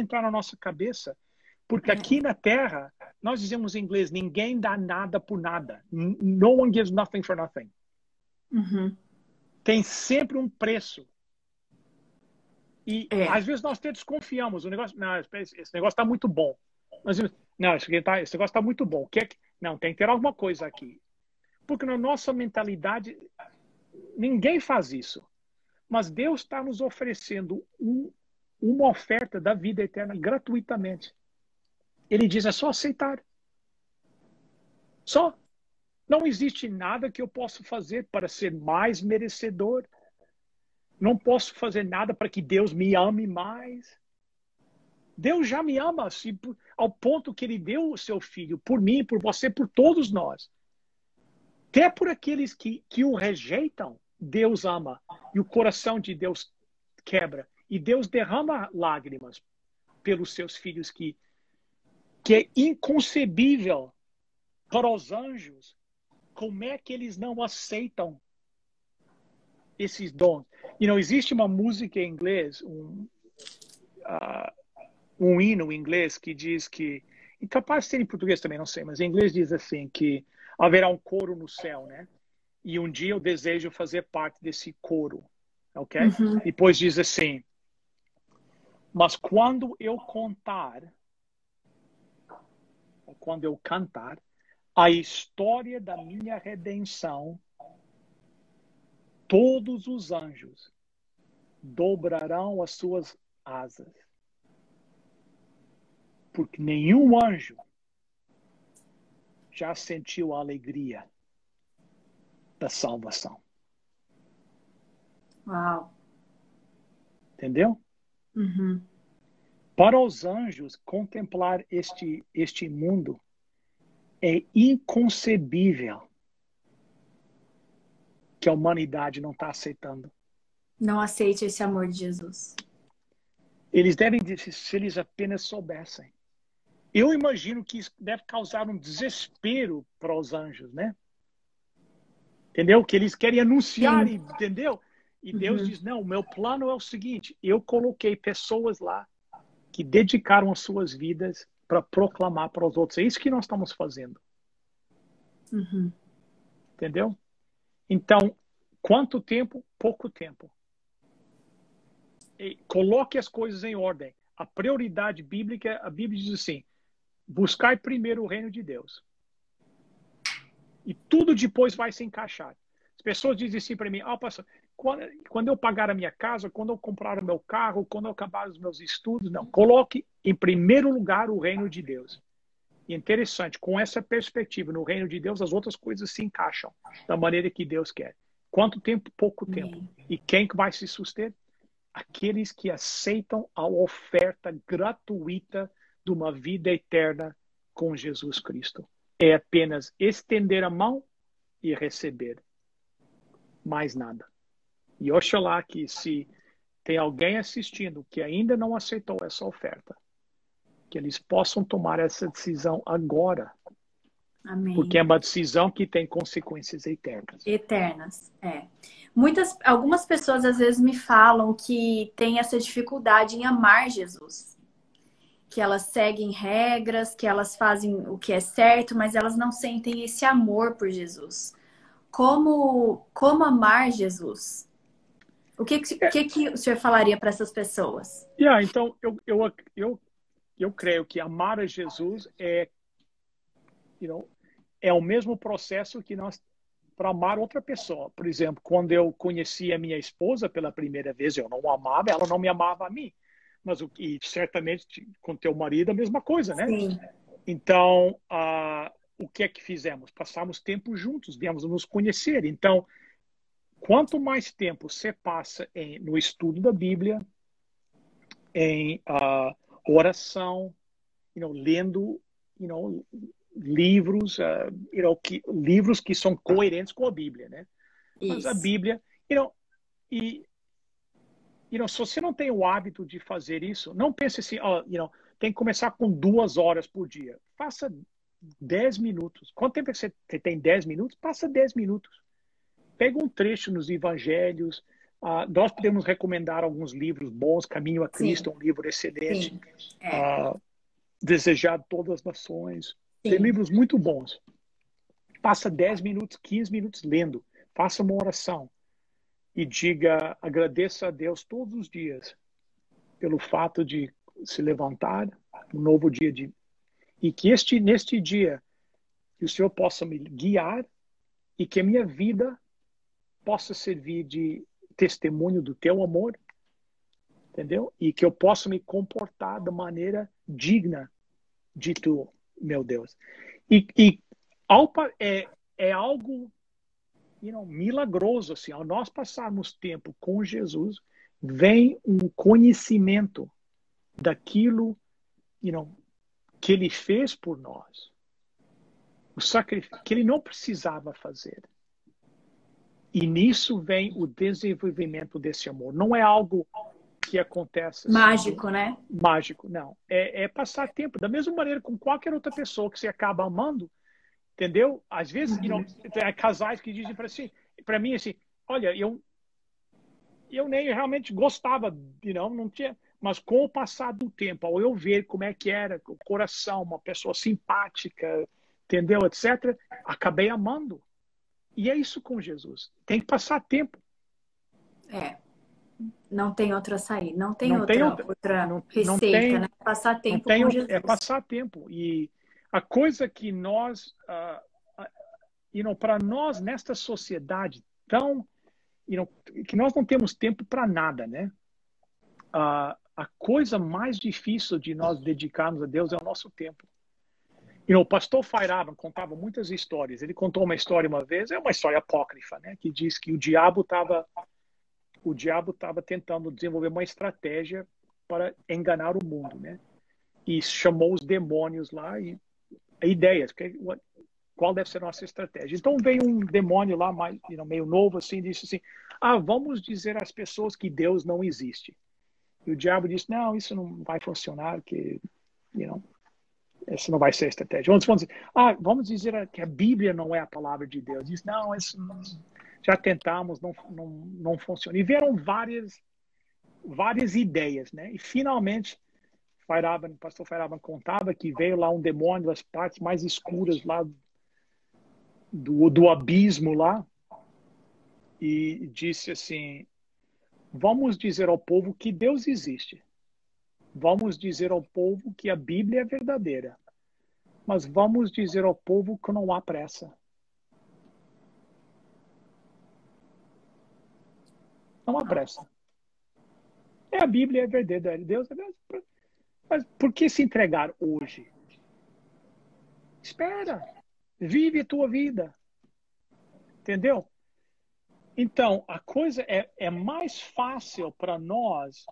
entrar na nossa cabeça. Porque aqui na Terra, nós dizemos em inglês, ninguém dá nada por nada. No one gives nothing for nothing. Uhum. Tem sempre um preço. E é. às vezes nós até desconfiamos. O negócio, não, esse negócio está muito bom. Mas, não, esse, tá, esse negócio está muito bom. Que, é não, tem que ter alguma coisa aqui. Porque na nossa mentalidade, ninguém faz isso. Mas Deus está nos oferecendo um, uma oferta da vida eterna gratuitamente. Ele diz: é só aceitar. Só. Não existe nada que eu possa fazer para ser mais merecedor. Não posso fazer nada para que Deus me ame mais. Deus já me ama ao ponto que Ele deu o seu filho por mim, por você, por todos nós. Até por aqueles que, que o rejeitam, Deus ama. E o coração de Deus quebra. E Deus derrama lágrimas pelos seus filhos que, que é inconcebível para os anjos como é que eles não aceitam esses dons. E não existe uma música em inglês, um, uh, um hino em inglês que diz que, e capaz de ser em português também, não sei, mas em inglês diz assim que haverá um coro no céu, né? E um dia eu desejo fazer parte desse coro, ok? Uhum. Depois diz assim, mas quando eu contar, quando eu cantar, a história da minha redenção, todos os anjos dobrarão as suas asas porque nenhum anjo já sentiu a alegria da salvação. Uau! Entendeu? Uhum. Para os anjos, contemplar este, este mundo é inconcebível que a humanidade não está aceitando. Não aceite esse amor de Jesus. Eles devem dizer se eles apenas soubessem. Eu imagino que isso deve causar um desespero para os anjos, né? Entendeu? Que eles querem anunciar, Sim. entendeu? E Deus uhum. diz: não, o meu plano é o seguinte: eu coloquei pessoas lá que dedicaram as suas vidas para proclamar para os outros. É isso que nós estamos fazendo. Uhum. Entendeu? Então, quanto tempo? Pouco tempo coloque as coisas em ordem. A prioridade bíblica, a Bíblia diz assim: buscar primeiro o reino de Deus. E tudo depois vai se encaixar. As pessoas dizem assim para mim: ah, pastor, quando, quando eu pagar a minha casa, quando eu comprar o meu carro, quando eu acabar os meus estudos, não. Coloque em primeiro lugar o reino de Deus. E interessante, com essa perspectiva no reino de Deus, as outras coisas se encaixam da maneira que Deus quer. Quanto tempo? Pouco tempo. E quem que vai se suster? aqueles que aceitam a oferta gratuita de uma vida eterna com Jesus Cristo. É apenas estender a mão e receber. Mais nada. E oxalá que se tem alguém assistindo que ainda não aceitou essa oferta, que eles possam tomar essa decisão agora. Amém. Porque é uma decisão que tem consequências eternas. Eternas, é. Muitas, algumas pessoas às vezes me falam que tem essa dificuldade em amar Jesus. Que elas seguem regras, que elas fazem o que é certo, mas elas não sentem esse amor por Jesus. Como, como amar Jesus? O que, que, que, que o senhor falaria para essas pessoas? Yeah, então, eu, eu, eu, eu creio que amar a Jesus é, you know, é o mesmo processo que nós para amar outra pessoa. Por exemplo, quando eu conheci a minha esposa pela primeira vez, eu não amava, ela não me amava a mim. Mas o e certamente com teu marido a mesma coisa, né? Sim. Então, uh, o que é que fizemos? Passamos tempo juntos, viemos nos conhecer. Então, quanto mais tempo você passa em, no estudo da Bíblia, em uh, oração, you know, lendo, you know, livros, uh, you know, que, livros que são coerentes com a Bíblia, né? Isso. Mas a Bíblia, you know, e you know, se você não tem o hábito de fazer isso, não pense assim, oh, you know, tem que começar com duas horas por dia. Faça dez minutos. Quanto tempo você tem dez minutos? Passa dez minutos. Pega um trecho nos evangelhos. Uh, nós podemos recomendar alguns livros bons. Caminho a Cristo, Sim. um livro excelente. É. Uh, Desejar todas as nações. Tem livros muito bons. Passa 10 minutos, 15 minutos lendo. Faça uma oração e diga, agradeça a Deus todos os dias pelo fato de se levantar, um novo dia de e que este neste dia que o Senhor possa me guiar e que a minha vida possa servir de testemunho do teu amor, entendeu? E que eu possa me comportar da maneira digna de tu meu Deus. E, e é, é algo you know, milagroso. Assim, ao nós passarmos tempo com Jesus, vem um conhecimento daquilo you know, que ele fez por nós. O sacrifício que ele não precisava fazer. E nisso vem o desenvolvimento desse amor. Não é algo que acontece. Assim, mágico, né? Mágico, não. É, é, passar tempo. Da mesma maneira com qualquer outra pessoa que você acaba amando, entendeu? Às vezes, uhum. you know, uhum. casais que dizem para si, para mim assim, olha, eu eu nem realmente gostava, you know, não tinha, mas com o passar do tempo, ao eu ver como é que era o coração, uma pessoa simpática, entendeu, etc, acabei amando. E é isso com Jesus. Tem que passar tempo. É. Não tem outra saída, não tem, não outra, tem outra, outra não, receita, não tem, né? Passar tempo tem, com Jesus. É passar tempo. E a coisa que nós, uh, uh, you know, para nós nesta sociedade tão, you know, que nós não temos tempo para nada, né? Uh, a coisa mais difícil de nós dedicarmos a Deus é o nosso tempo. E o pastor Fairaban contava muitas histórias. Ele contou uma história uma vez, é uma história apócrifa, né, que diz que o diabo estava o diabo estava tentando desenvolver uma estratégia para enganar o mundo, né? E chamou os demônios lá e ideias, que, qual deve ser a nossa estratégia. Então veio um demônio lá mais, you know, meio novo assim, e disse assim: "Ah, vamos dizer às pessoas que Deus não existe". E o diabo disse: "Não, isso não vai funcionar, que you know, essa não vai ser a estratégia. Vamos, vamos, ah, vamos dizer que a Bíblia não é a palavra de Deus. Não, isso não, já tentamos, não, não, não funciona. E vieram várias, várias ideias, né? E finalmente, Feiraban, o pastor Feiraban contava que veio lá um demônio das partes mais escuras lá do, do abismo lá e disse assim, vamos dizer ao povo que Deus existe. Vamos dizer ao povo que a Bíblia é verdadeira, mas vamos dizer ao povo que não há pressa. Não há pressa. É a Bíblia, é verdadeira. Deus é. Mas por que se entregar hoje? Espera. Vive a tua vida. Entendeu? Então, a coisa é, é mais fácil para nós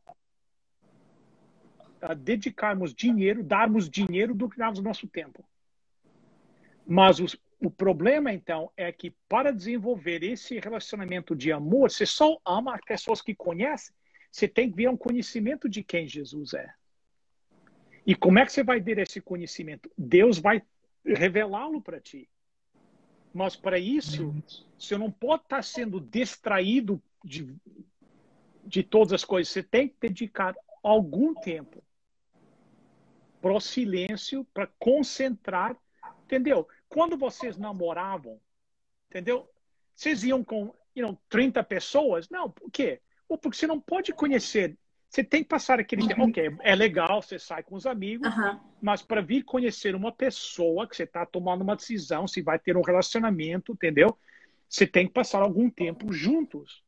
dedicarmos dinheiro, darmos dinheiro do que darmos nosso tempo. Mas os, o problema, então, é que para desenvolver esse relacionamento de amor, você só ama as pessoas que conhecem, você tem que vir um conhecimento de quem Jesus é. E como é que você vai ter esse conhecimento? Deus vai revelá-lo para ti. Mas para isso, você não pode estar sendo distraído de, de todas as coisas. Você tem que dedicar algum tempo para o silêncio, para concentrar, entendeu? Quando vocês namoravam, entendeu? Vocês iam com you know, 30 pessoas? Não, por quê? Ou porque você não pode conhecer. Você tem que passar aquele tempo. Uhum. Ok, é legal, você sai com os amigos, uhum. mas para vir conhecer uma pessoa que você está tomando uma decisão, se vai ter um relacionamento, entendeu? Você tem que passar algum tempo juntos,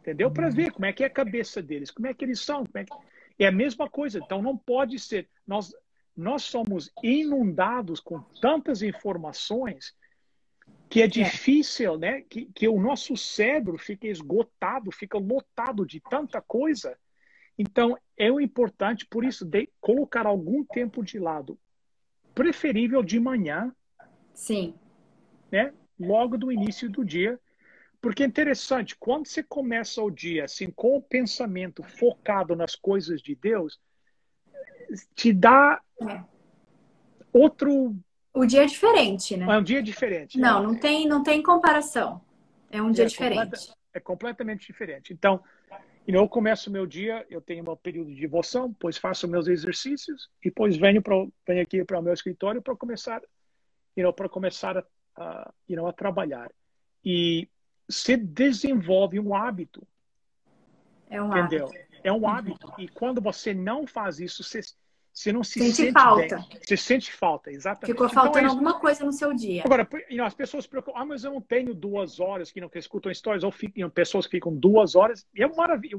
entendeu? Para ver como é que é a cabeça deles, como é que eles são. É, que... é a mesma coisa. Então não pode ser. Nós, nós somos inundados com tantas informações que é, é. difícil, é. né? Que, que o nosso cérebro fica esgotado, fica lotado de tanta coisa. Então, é o importante, por isso, de colocar algum tempo de lado, preferível de manhã. Sim. Né? Logo do início do dia. Porque é interessante, quando você começa o dia assim, com o pensamento focado nas coisas de Deus, te dá é. outro. O dia é diferente, né? É um dia diferente. Não, é. não tem, não tem comparação. É um dia é diferente. Completa, é completamente diferente. Então, eu começo o meu dia, eu tenho um período de devoção, depois faço meus exercícios e depois venho, pra, venho aqui para o meu escritório para começar, you know, para começar a, a, you know, a trabalhar. E se desenvolve um hábito. É um entendeu? hábito. É um hábito. E quando você não faz isso, você, você não se sente, sente falta. Bem. Você sente falta, exatamente. Ficou então, faltando então, é alguma coisa no seu dia. Agora, as pessoas se preocupam, ah, mas eu não tenho duas horas que não que escutam histórias, ou ficam, pessoas que ficam duas horas, e é maravilha,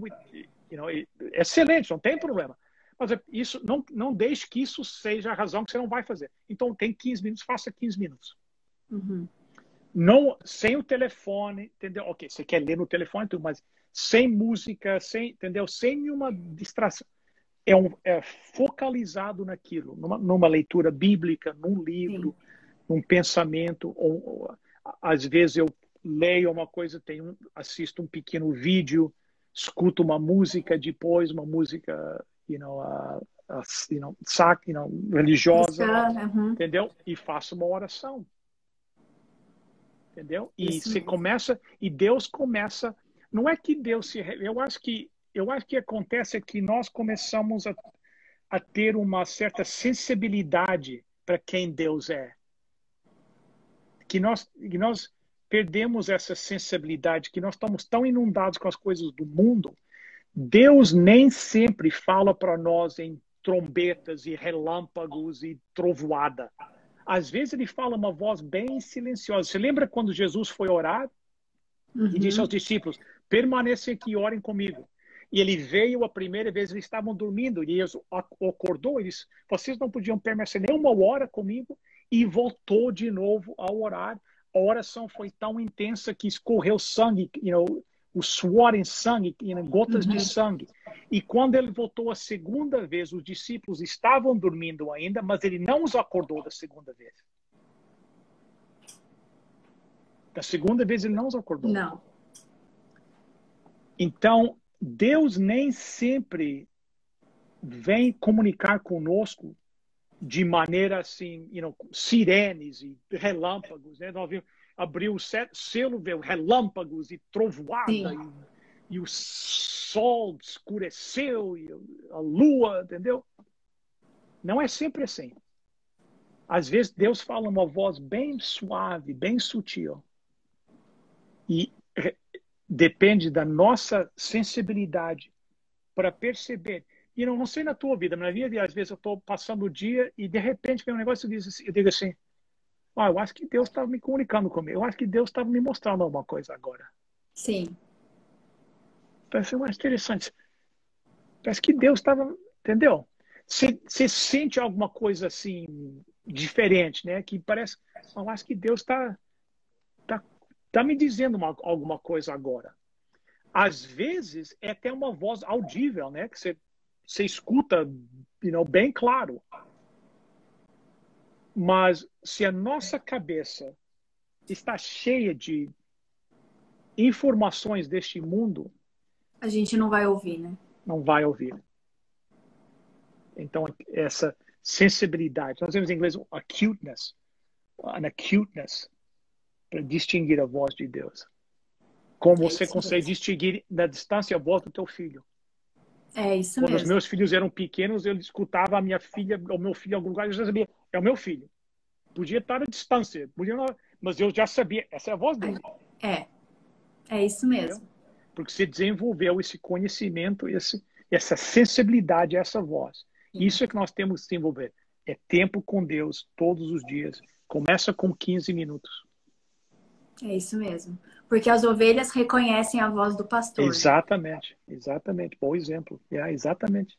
you know, é excelente, não tem problema. Mas é, isso, não, não deixe que isso seja a razão que você não vai fazer. Então, tem 15 minutos, faça 15 minutos. Uhum. não sem o telefone, entendeu? Ok, você quer ler no telefone, tudo, mas sem música, sem, entendeu? Sem nenhuma distração. É, um, é focalizado naquilo, numa, numa, leitura bíblica, num livro, Sim. num pensamento. Ou, ou, às vezes eu leio uma coisa, tenho, assisto um pequeno vídeo, escuto uma música depois, uma música, you know, uh, uh, you know, sac, you know religiosa, uhum. entendeu? E faço uma oração entendeu? E Isso você começa e Deus começa. Não é que Deus se. Eu acho que eu acho que acontece é que nós começamos a, a ter uma certa sensibilidade para quem Deus é. Que nós, que nós perdemos essa sensibilidade, que nós estamos tão inundados com as coisas do mundo. Deus nem sempre fala para nós em trombetas e relâmpagos e trovoada às vezes ele fala uma voz bem silenciosa. Você lembra quando Jesus foi orar uhum. e disse aos discípulos: permaneçam aqui e orem comigo. E ele veio a primeira vez, eles estavam dormindo, e ele acordou, eles, vocês não podiam permanecer nem uma hora comigo, e voltou de novo a orar. A oração foi tão intensa que escorreu sangue, you know, o suor em sangue, em gotas uhum. de sangue. E quando ele voltou a segunda vez, os discípulos estavam dormindo ainda, mas ele não os acordou da segunda vez. Da segunda vez ele não os acordou. Não. Então, Deus nem sempre vem comunicar conosco de maneira assim, you know, sirenes e relâmpagos, né? Nós vimos, abriu o selo, veio relâmpagos e trovoada e, e, o sol escureceu e a lua, entendeu? Não é sempre assim. Às vezes Deus fala uma voz bem suave, bem sutil. E depende da nossa sensibilidade para perceber. E não, não sei na tua vida, mas na minha vida, às vezes eu estou passando o dia e de repente vem um negócio e assim, eu digo assim, ah, eu acho que Deus estava me comunicando comigo. Eu acho que Deus estava me mostrando alguma coisa agora. Sim. Parece mais interessante. Parece que Deus estava, entendeu? Você sente alguma coisa assim diferente, né? Que parece, eu acho que Deus está tá, tá me dizendo uma, alguma coisa agora. Às vezes é até uma voz audível, né? Que você, você escuta, you know, bem claro. Mas se a nossa cabeça está cheia de informações deste mundo, a gente não vai ouvir, né? Não vai ouvir. Então, essa sensibilidade, nós temos em inglês acuteness, an acuteness, para distinguir a voz de Deus. Como é você consegue mesmo. distinguir na distância a voz do teu filho. É isso Quando mesmo. os meus filhos eram pequenos, eu escutava a minha filha, o meu filho em algum lugar, eu já sabia, é o meu filho. Podia estar à distância, podia não, mas eu já sabia, essa é a voz dele. É, é isso mesmo. Porque você desenvolveu esse conhecimento, esse, essa sensibilidade a essa voz. Sim. Isso é que nós temos que desenvolver. É tempo com Deus todos os dias. Começa com 15 minutos. É isso mesmo. Porque as ovelhas reconhecem a voz do pastor. Exatamente, exatamente. Bom exemplo. É, exatamente.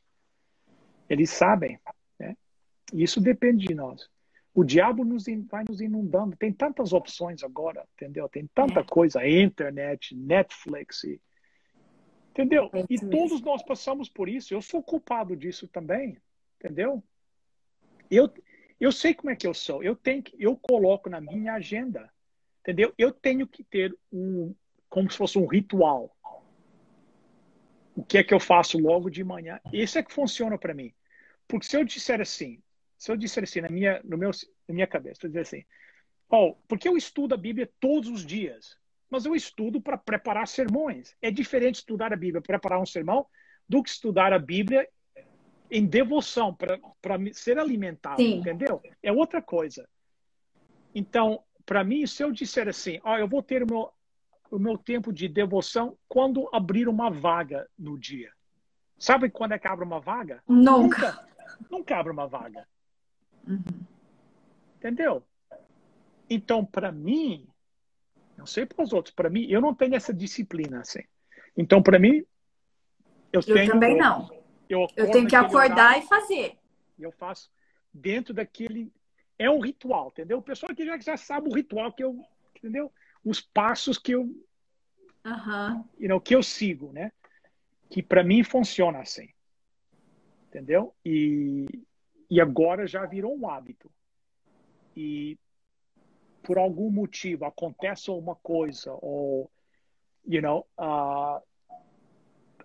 Eles sabem. Né? Isso depende de nós. O diabo nos, vai nos inundando. Tem tantas opções agora, entendeu? Tem tanta é. coisa, internet, Netflix, e, entendeu? É e todos nós passamos por isso. Eu sou culpado disso também, entendeu? Eu, eu sei como é que eu sou. Eu tenho que, eu coloco na minha agenda, entendeu? Eu tenho que ter um, como se fosse um ritual. O que é que eu faço logo de manhã? Isso é que funciona para mim. Porque se eu disser assim, se eu disser assim na minha, no meu, na minha cabeça, eu dizer assim, oh, porque eu estudo a Bíblia todos os dias, mas eu estudo para preparar sermões. É diferente estudar a Bíblia, preparar um sermão, do que estudar a Bíblia em devoção, para ser alimentado, Sim. entendeu? É outra coisa. Então, para mim, se eu disser assim, oh, eu vou ter o meu, o meu tempo de devoção quando abrir uma vaga no dia. Sabe quando é que abre uma vaga? Nunca. Nunca, nunca abre uma vaga. Uhum. Entendeu? Então, para mim, não sei para os outros, para mim, eu não tenho essa disciplina assim. Então, para mim, eu, eu tenho. também não. Eu, eu tenho que acordar horário, e fazer. Eu faço dentro daquele. É um ritual, entendeu? O pessoal que já, já sabe o ritual que eu, entendeu? Os passos que eu, uhum. you know, que eu sigo, né? Que para mim funciona assim, entendeu? E e agora já virou um hábito. E por algum motivo acontece uma coisa ou you know, uh,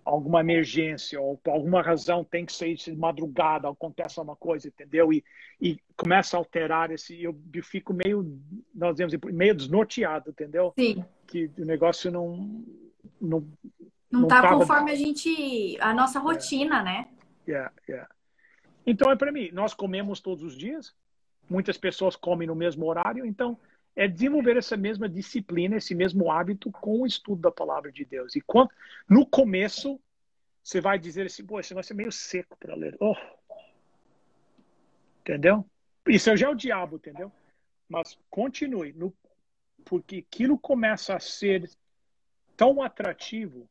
alguma emergência ou por alguma razão tem que sair de madrugada, acontece uma coisa, entendeu? E, e começa a alterar esse, eu, eu fico meio, nós dizemos, meio desnorteado, entendeu? Sim. Que o negócio não não não, não tá tava... conforme a gente a nossa rotina, yeah. né? Yeah, yeah. Então é para mim, nós comemos todos os dias. Muitas pessoas comem no mesmo horário, então é desenvolver essa mesma disciplina, esse mesmo hábito com o estudo da palavra de Deus. E quando, no começo, você vai dizer assim, pô, esse negócio é meio seco para ler. Oh. Entendeu? Isso já é o diabo, entendeu? Mas continue, no, porque aquilo começa a ser tão atrativo.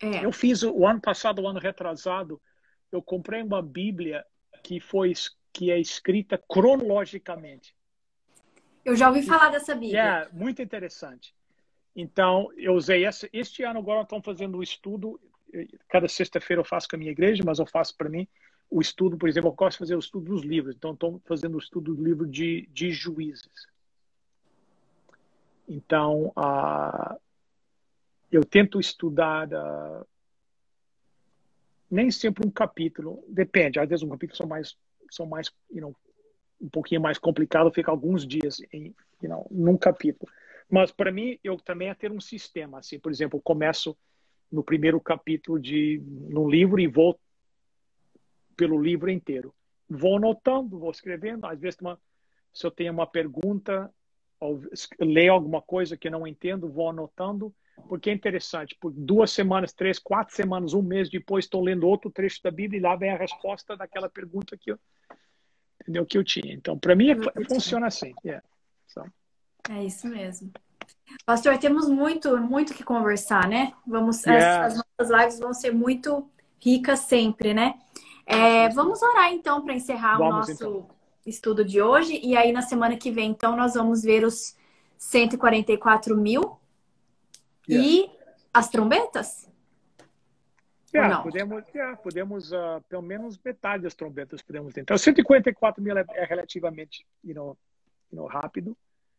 É. Eu fiz o ano passado, o ano retrasado, eu comprei uma Bíblia que foi que é escrita cronologicamente. Eu já ouvi falar dessa Bíblia. É, muito interessante. Então, eu usei essa. Este ano agora estão fazendo o estudo. Cada sexta-feira eu faço com a minha igreja, mas eu faço para mim o estudo, por exemplo, eu gosto de fazer o estudo dos livros. Então, estou fazendo o estudo do livro de, de juízes. Então, uh, eu tento estudar uh, nem sempre um capítulo, depende. Às vezes um capítulo são mais são mais, you know, um pouquinho mais complicado, fica alguns dias em, you know, num capítulo. Mas para mim, eu também é ter um sistema. Assim, por exemplo, começo no primeiro capítulo de no livro e vou pelo livro inteiro. Vou anotando, vou escrevendo. Às vezes, uma, se eu tenho uma pergunta ou leio alguma coisa que não entendo, vou anotando, porque é interessante. Por duas semanas, três, quatro semanas, um mês depois, estou lendo outro trecho da Bíblia e lá vem a resposta daquela pergunta que eu, entendeu? Que eu tinha. Então, para mim, é, funciona assim. Yeah. So. É isso mesmo. Pastor, temos muito, muito que conversar, né? Vamos, yeah. as, as, nossas lives vão ser muito ricas sempre, né? É, vamos orar então para encerrar vamos, o nosso então. estudo de hoje. E aí, na semana que vem, então, nós vamos ver os 144 mil yeah. e as trombetas? Yeah, podemos, yeah, podemos uh, pelo menos metade das trombetas podemos ter. Então, 144 mil é, é relativamente you know, you know, rápido.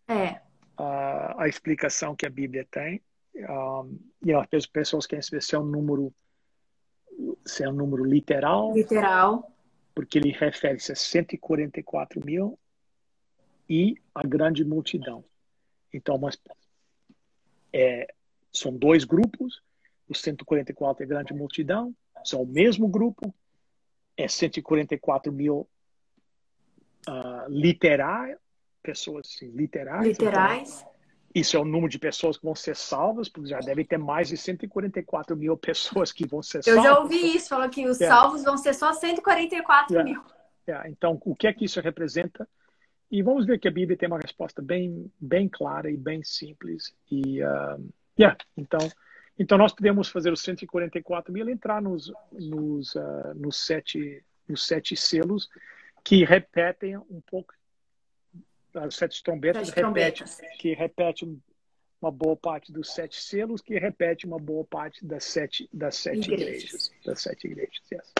É. Uh, a explicação que a Bíblia tem. Um, you know, as pessoas querem saber se é um número se é um número literal. Literal. Porque ele refere-se a 144 mil e a grande multidão. Então, mas, é, são dois grupos os 144 é grande multidão, são o mesmo grupo, é 144 mil uh, literais, pessoas assim, literais. Literais. Então, isso é o número de pessoas que vão ser salvas, porque já deve ter mais de 144 mil pessoas que vão ser salvas. Eu já ouvi isso, falou que os yeah. salvos vão ser só 144 yeah. mil. Yeah. Então, o que é que isso representa? E vamos ver que a Bíblia tem uma resposta bem, bem clara e bem simples. E, uh, yeah, então, então, nós podemos fazer os 144 mil entrar nos, nos, uh, nos, sete, nos sete selos que repetem um pouco, as sete trombetas, sete repete, trombetas. que repete uma boa parte dos sete selos, que repete uma boa parte das sete, das sete igrejas. igrejas. Das sete igrejas, yes.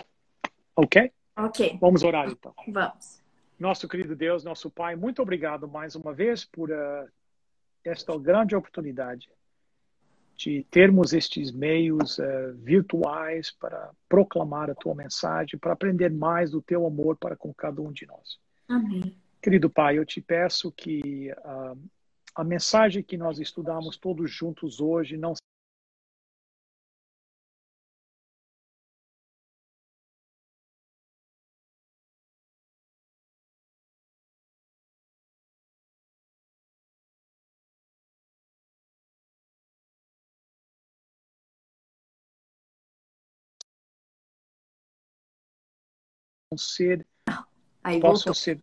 Ok? Ok. Vamos orar então. Vamos. Nosso querido Deus, nosso Pai, muito obrigado mais uma vez por uh, esta grande oportunidade de termos estes meios uh, virtuais para proclamar a tua mensagem, para aprender mais do teu amor para com cada um de nós. Amém. Querido Pai, eu te peço que uh, a mensagem que nós estudamos todos juntos hoje não ser Aí possam voltou. ser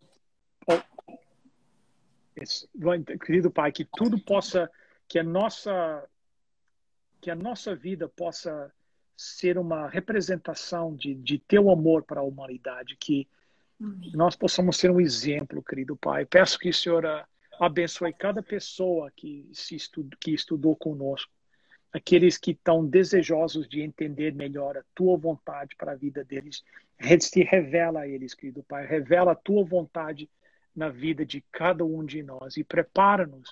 esse, querido pai que tudo possa que a nossa que a nossa vida possa ser uma representação de, de teu amor para a humanidade que Amém. nós possamos ser um exemplo querido pai peço que o senhor Abençoe cada pessoa que, se que estudou conosco, aqueles que estão desejosos de entender melhor a tua vontade para a vida deles. Se revela a eles, querido Pai, revela a tua vontade na vida de cada um de nós e prepara-nos